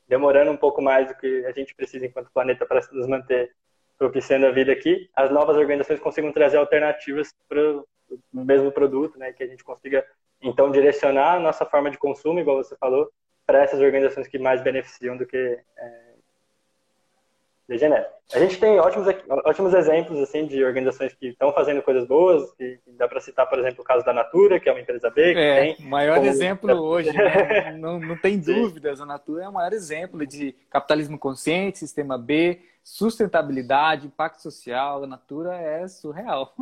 demorando um pouco mais do que a gente precisa enquanto planeta para nos manter propiciando a vida aqui, as novas organizações consigam trazer alternativas para o mesmo produto, né, que a gente consiga então direcionar a nossa forma de consumo, igual você falou, para essas organizações que mais beneficiam do que é, degenera. A gente tem ótimos, ótimos exemplos assim de organizações que estão fazendo coisas boas, que, dá para citar, por exemplo, o caso da Natura, que é uma empresa B. Que é, tem maior como... exemplo hoje, [LAUGHS] né? não, não tem dúvidas, a Natura é o maior exemplo de capitalismo consciente, sistema B, sustentabilidade, impacto social, a Natura é surreal.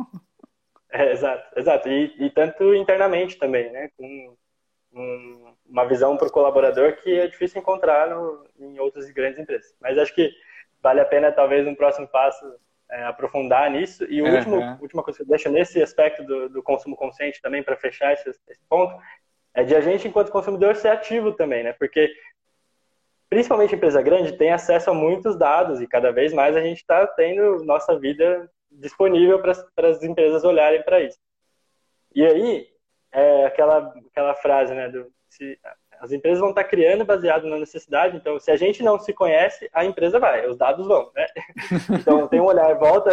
É, exato, exato. E, e, tanto internamente também, né? Com um, uma visão para o colaborador que é difícil encontrar no, em outras grandes empresas. Mas acho que vale a pena, talvez, um próximo passo é, aprofundar nisso. E o uhum. último, última coisa que eu deixo nesse aspecto do, do consumo consciente também, para fechar esse, esse, ponto, é de a gente, enquanto consumidor, ser ativo também, né? Porque, principalmente empresa grande, tem acesso a muitos dados e cada vez mais a gente está tendo nossa vida disponível para as empresas olharem para isso. E aí, é aquela, aquela frase, né, do, se, as empresas vão estar criando baseado na necessidade, então se a gente não se conhece, a empresa vai, os dados vão, né? [LAUGHS] Então tem um olhar, volta,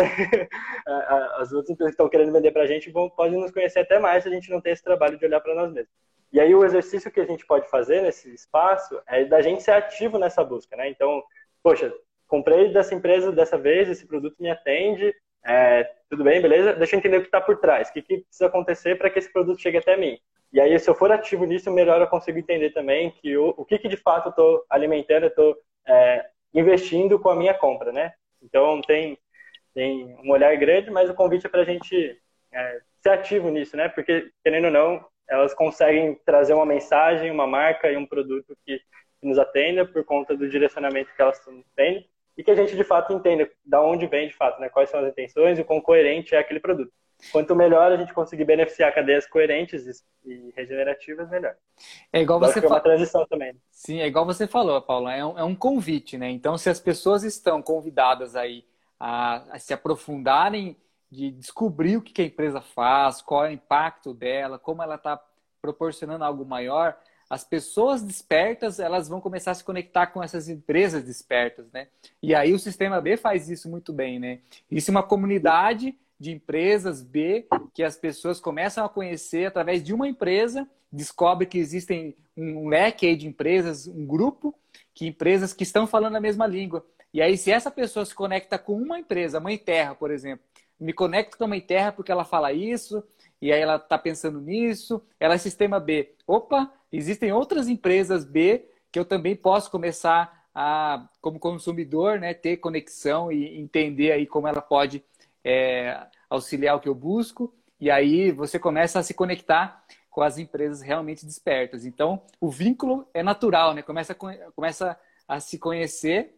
as outras empresas que estão querendo vender para a gente vão, podem nos conhecer até mais se a gente não tem esse trabalho de olhar para nós mesmos. E aí o exercício que a gente pode fazer nesse espaço é da gente ser ativo nessa busca, né? Então, poxa, comprei dessa empresa dessa vez, esse produto me atende, é, tudo bem, beleza? Deixa eu entender o que está por trás, o que, que precisa acontecer para que esse produto chegue até mim. E aí, se eu for ativo nisso, melhor eu consigo entender também que o, o que, que de fato eu estou alimentando, eu estou é, investindo com a minha compra, né? Então, tem, tem um olhar grande, mas o convite é para a gente é, ser ativo nisso, né? Porque, querendo ou não, elas conseguem trazer uma mensagem, uma marca e um produto que, que nos atenda por conta do direcionamento que elas estão tendo e que a gente de fato entenda da onde vem de fato, né? Quais são as intenções e o quão coerente é aquele produto. Quanto melhor a gente conseguir beneficiar cadeias coerentes e regenerativas, melhor. É igual você falou. É uma transição também. Sim, é igual você falou, Paulo. É um, é um convite, né? Então, se as pessoas estão convidadas aí a, a se aprofundarem de descobrir o que a empresa faz, qual é o impacto dela, como ela está proporcionando algo maior, as pessoas despertas elas vão começar a se conectar com essas empresas despertas, né? E aí o sistema B faz isso muito bem, né? Isso é uma comunidade de empresas B que as pessoas começam a conhecer através de uma empresa, descobre que existem um leque de empresas, um grupo que empresas que estão falando a mesma língua. E aí se essa pessoa se conecta com uma empresa, Mãe Terra, por exemplo, me conecto com a Mãe Terra porque ela fala isso, e aí ela está pensando nisso, ela é sistema B. Opa, Existem outras empresas B que eu também posso começar a, como consumidor, né, ter conexão e entender aí como ela pode é, auxiliar o que eu busco. E aí você começa a se conectar com as empresas realmente despertas. Então, o vínculo é natural, né? Começa a, começa a se conhecer.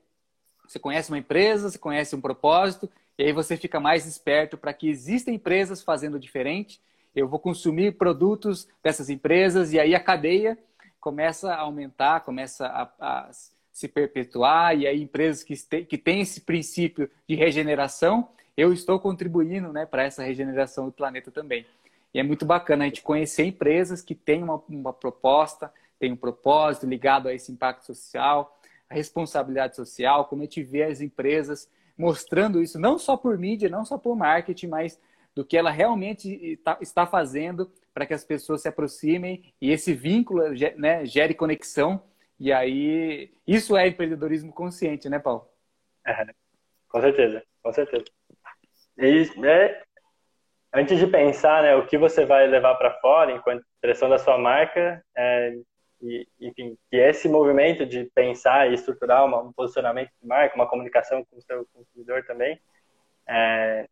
Você conhece uma empresa, você conhece um propósito, e aí você fica mais esperto para que existem empresas fazendo diferente eu vou consumir produtos dessas empresas e aí a cadeia começa a aumentar, começa a, a se perpetuar e aí empresas que, que têm esse princípio de regeneração, eu estou contribuindo né, para essa regeneração do planeta também. E é muito bacana a gente conhecer empresas que têm uma, uma proposta, têm um propósito ligado a esse impacto social, a responsabilidade social, como a gente vê as empresas mostrando isso, não só por mídia, não só por marketing, mas do que ela realmente está fazendo para que as pessoas se aproximem e esse vínculo né, gere conexão. E aí, isso é empreendedorismo consciente, né, Paulo? É, com certeza, com certeza. E, é, antes de pensar né, o que você vai levar para fora enquanto expressão da sua marca, é, e, enfim, que esse movimento de pensar e estruturar uma, um posicionamento de marca, uma comunicação com o seu consumidor também, é,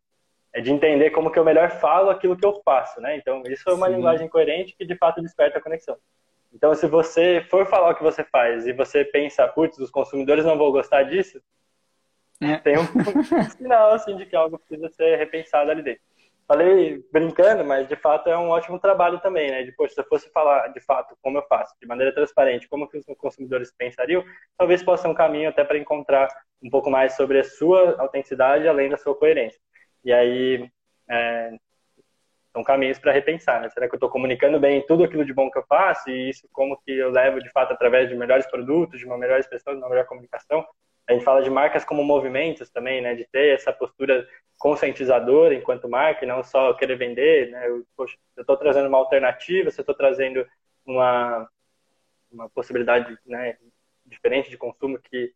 é de entender como que eu melhor falo aquilo que eu faço, né? Então, isso é uma Sim. linguagem coerente que de fato desperta a conexão. Então, se você for falar o que você faz e você pensa, putz, os consumidores não vão gostar disso, é. tem um, [LAUGHS] sinal assim de que algo precisa ser repensado ali dentro. Falei brincando, mas de fato é um ótimo trabalho também, né? Depois, se eu fosse falar de fato como eu faço, de maneira transparente, como que os consumidores pensariam, talvez possa ser um caminho até para encontrar um pouco mais sobre a sua autenticidade, além da sua coerência. E aí, é, são caminhos para repensar, né? Será que eu estou comunicando bem tudo aquilo de bom que eu faço e isso como que eu levo de fato através de melhores produtos, de uma melhor expressão, de uma melhor comunicação? A gente fala de marcas como movimentos também, né? De ter essa postura conscientizadora enquanto marca e não só querer vender, né? Eu, poxa, eu estou trazendo uma alternativa, se eu estou trazendo uma, uma possibilidade né, diferente de consumo que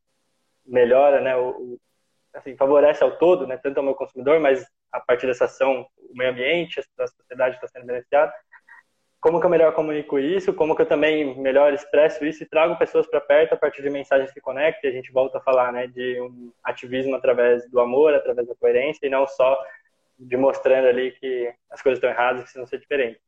melhora né, o, assim, favorece ao todo, né, tanto ao meu consumidor, mas a partir dessa ação, o meio ambiente, a sociedade está sendo beneficiada. Como que eu melhor comunico isso? Como que eu também melhor expresso isso e trago pessoas para perto a partir de mensagens que conectam? E a gente volta a falar, né, de um ativismo através do amor, através da coerência e não só de mostrando ali que as coisas estão erradas e precisam ser diferentes.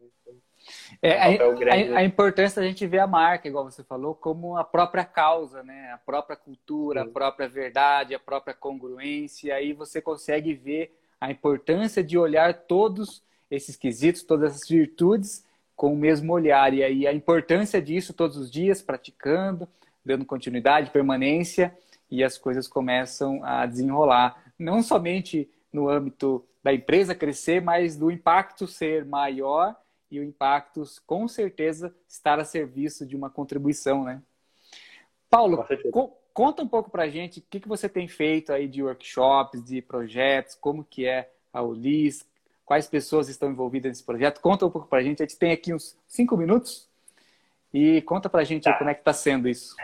É, a, a, a, importância da gente ver a marca, igual você falou, como a própria causa, né? A própria cultura, Sim. a própria verdade, a própria congruência. Aí você consegue ver a importância de olhar todos esses quesitos, todas essas virtudes com o mesmo olhar. E aí a importância disso todos os dias, praticando, dando continuidade, permanência, e as coisas começam a desenrolar. Não somente no âmbito da empresa crescer, mas do impacto ser maior e o impacto, com certeza, estar a serviço de uma contribuição, né? Paulo, co conta um pouco para a gente o que, que você tem feito aí de workshops, de projetos, como que é a Ulis, quais pessoas estão envolvidas nesse projeto. Conta um pouco para a gente. A gente tem aqui uns cinco minutos e conta para a gente tá. como é que está sendo isso.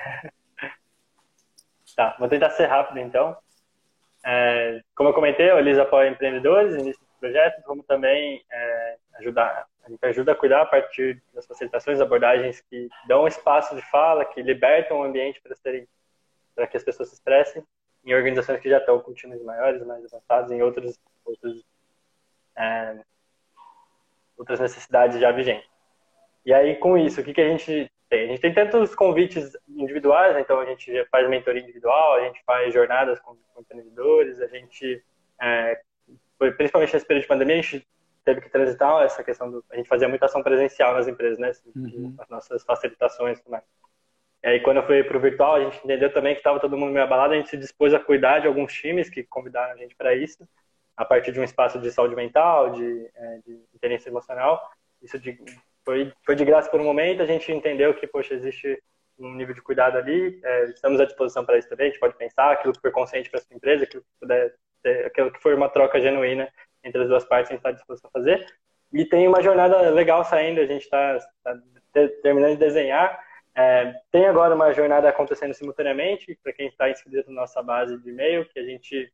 Tá, vou tentar ser rápido então. É, como eu comentei, a Ulis apoia empreendedores, início de projetos, como também é, ajudar a gente ajuda a cuidar a partir das facilitações, abordagens que dão espaço de fala, que libertam o ambiente para serem para que as pessoas se expressem em organizações que já estão com times maiores, mais avançados, em outros, outros, é, outras necessidades já vigentes. E aí, com isso, o que, que a gente tem? A gente tem tantos convites individuais, né? então a gente faz mentoria individual, a gente faz jornadas com, com empreendedores, a gente, é, principalmente nesse período de pandemia, a gente teve que transitar essa questão do. A gente fazia muita ação presencial nas empresas, né? Assim, uhum. As nossas facilitações e tudo mais. E aí, quando eu fui para o virtual, a gente entendeu também que estava todo mundo meio abalado, a gente se dispôs a cuidar de alguns times que convidaram a gente para isso, a partir de um espaço de saúde mental, de, é, de inteligência emocional. Isso de, foi, foi de graça por um momento, a gente entendeu que, poxa, existe um nível de cuidado ali, é, estamos à disposição para isso também, a gente pode pensar aquilo que for consciente para sua empresa, aquilo que puder aquilo que for uma troca genuína entre as duas partes, a gente está disposto a fazer. E tem uma jornada legal saindo, a gente está tá terminando de desenhar. É, tem agora uma jornada acontecendo simultaneamente, para quem está inscrito na nossa base de e-mail, que a gente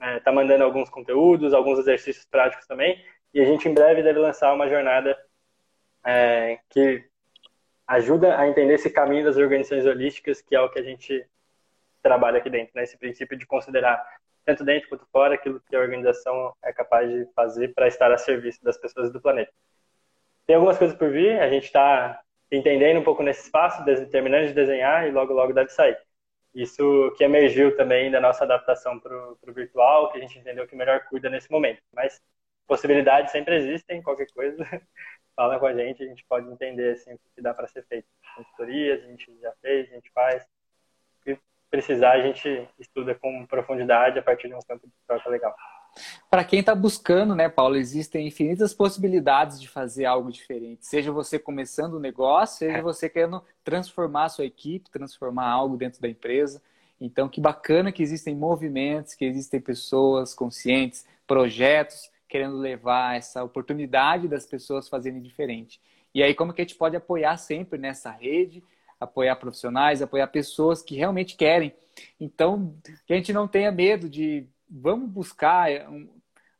está é, tá mandando alguns conteúdos, alguns exercícios práticos também, e a gente em breve deve lançar uma jornada é, que ajuda a entender esse caminho das organizações holísticas, que é o que a gente trabalha aqui dentro, né? esse princípio de considerar tanto dentro quanto fora, aquilo que a organização é capaz de fazer para estar a serviço das pessoas do planeta. Tem algumas coisas por vir, a gente está entendendo um pouco nesse espaço, terminando de desenhar e logo, logo deve sair. Isso que emergiu também da nossa adaptação para o virtual, que a gente entendeu que melhor cuida nesse momento. Mas possibilidades sempre existem, qualquer coisa, [LAUGHS] fala com a gente, a gente pode entender assim, o que dá para ser feito. Consultorias, a gente já fez, a gente faz, precisar, a gente estuda com profundidade a partir de um campo de troca legal. Para quem está buscando, né, Paulo, existem infinitas possibilidades de fazer algo diferente. Seja você começando um negócio, seja é. você querendo transformar a sua equipe, transformar algo dentro da empresa. Então, que bacana que existem movimentos, que existem pessoas conscientes, projetos querendo levar essa oportunidade das pessoas fazerem diferente. E aí, como que a gente pode apoiar sempre nessa rede apoiar profissionais, apoiar pessoas que realmente querem. Então, que a gente não tenha medo de vamos buscar um,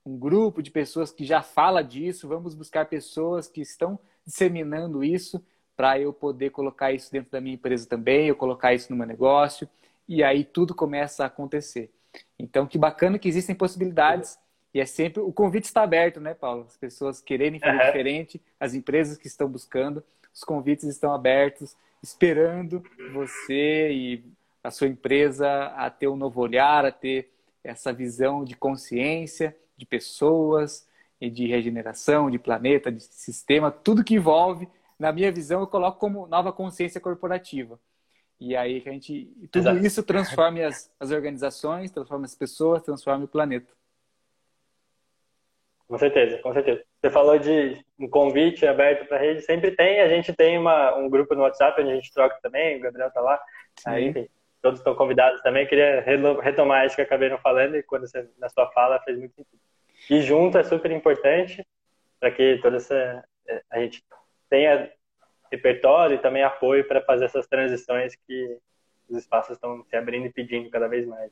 um grupo de pessoas que já fala disso, vamos buscar pessoas que estão disseminando isso para eu poder colocar isso dentro da minha empresa também, eu colocar isso no meu negócio e aí tudo começa a acontecer. Então, que bacana que existem possibilidades e é sempre o convite está aberto, né, Paulo? As pessoas quererem fazer uhum. diferente, as empresas que estão buscando, os convites estão abertos esperando você e a sua empresa a ter um novo olhar, a ter essa visão de consciência de pessoas e de regeneração, de planeta, de sistema, tudo que envolve, na minha visão, eu coloco como nova consciência corporativa. E aí que a gente tudo Exato. isso transforma as, as organizações, transforma as pessoas, transforma o planeta. Com certeza, com certeza. Você falou de um convite aberto para a rede, sempre tem. A gente tem uma, um grupo no WhatsApp onde a gente troca também, o Gabriel está lá. Sim. Aí, todos estão convidados também. Queria retomar isso que acabei não falando e quando você, na sua fala fez muito sentido. E junto é super importante para que toda essa a gente tenha repertório e também apoio para fazer essas transições que os espaços estão se abrindo e pedindo cada vez mais.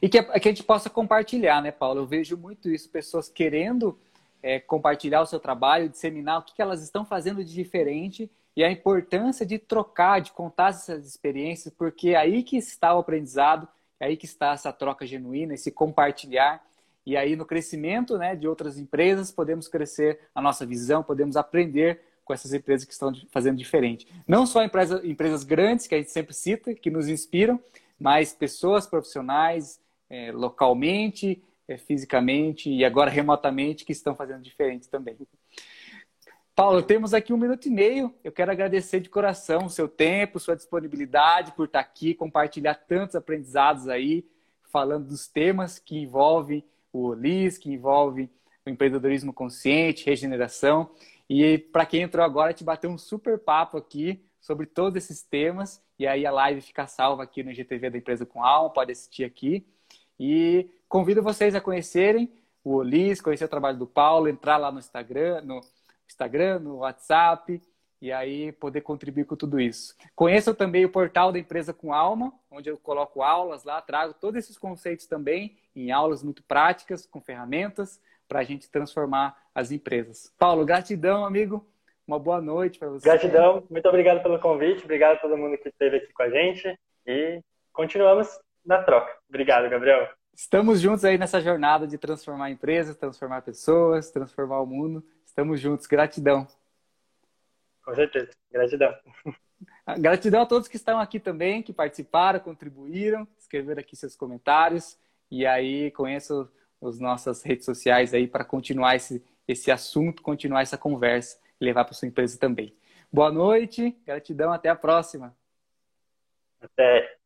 E que, que a gente possa compartilhar, né, Paulo? Eu vejo muito isso, pessoas querendo é, compartilhar o seu trabalho, disseminar o que, que elas estão fazendo de diferente e a importância de trocar, de contar essas experiências, porque é aí que está o aprendizado, é aí que está essa troca genuína, esse compartilhar. e aí no crescimento né, de outras empresas podemos crescer a nossa visão, podemos aprender com essas empresas que estão fazendo diferente. Não só empresa, empresas grandes, que a gente sempre cita, que nos inspiram, mas pessoas profissionais, é, localmente, é, fisicamente e agora remotamente, que estão fazendo diferente também. Paulo, temos aqui um minuto e meio. Eu quero agradecer de coração o seu tempo, sua disponibilidade por estar aqui, compartilhar tantos aprendizados aí, falando dos temas que envolvem o OLIS, que envolvem o empreendedorismo consciente, regeneração. E para quem entrou agora, te bateu um super papo aqui sobre todos esses temas. E aí a live fica salva aqui no GTV da Empresa com Alma, pode assistir aqui. E convido vocês a conhecerem o Olis, conhecer o trabalho do Paulo, entrar lá no Instagram, no Instagram, no WhatsApp, e aí poder contribuir com tudo isso. Conheçam também o portal da Empresa com Alma, onde eu coloco aulas lá, trago todos esses conceitos também em aulas muito práticas, com ferramentas, para a gente transformar as empresas. Paulo, gratidão, amigo. Uma boa noite para você. Gratidão, muito obrigado pelo convite, obrigado a todo mundo que esteve aqui com a gente e continuamos na troca. Obrigado, Gabriel. Estamos juntos aí nessa jornada de transformar empresas, transformar pessoas, transformar o mundo. Estamos juntos. Gratidão. Com certeza. Gratidão. [LAUGHS] Gratidão a todos que estão aqui também, que participaram, contribuíram, escreveram aqui seus comentários. E aí conheço as nossas redes sociais aí para continuar esse, esse assunto, continuar essa conversa levar para sua empresa também. Boa noite, gratidão, até a próxima. Até.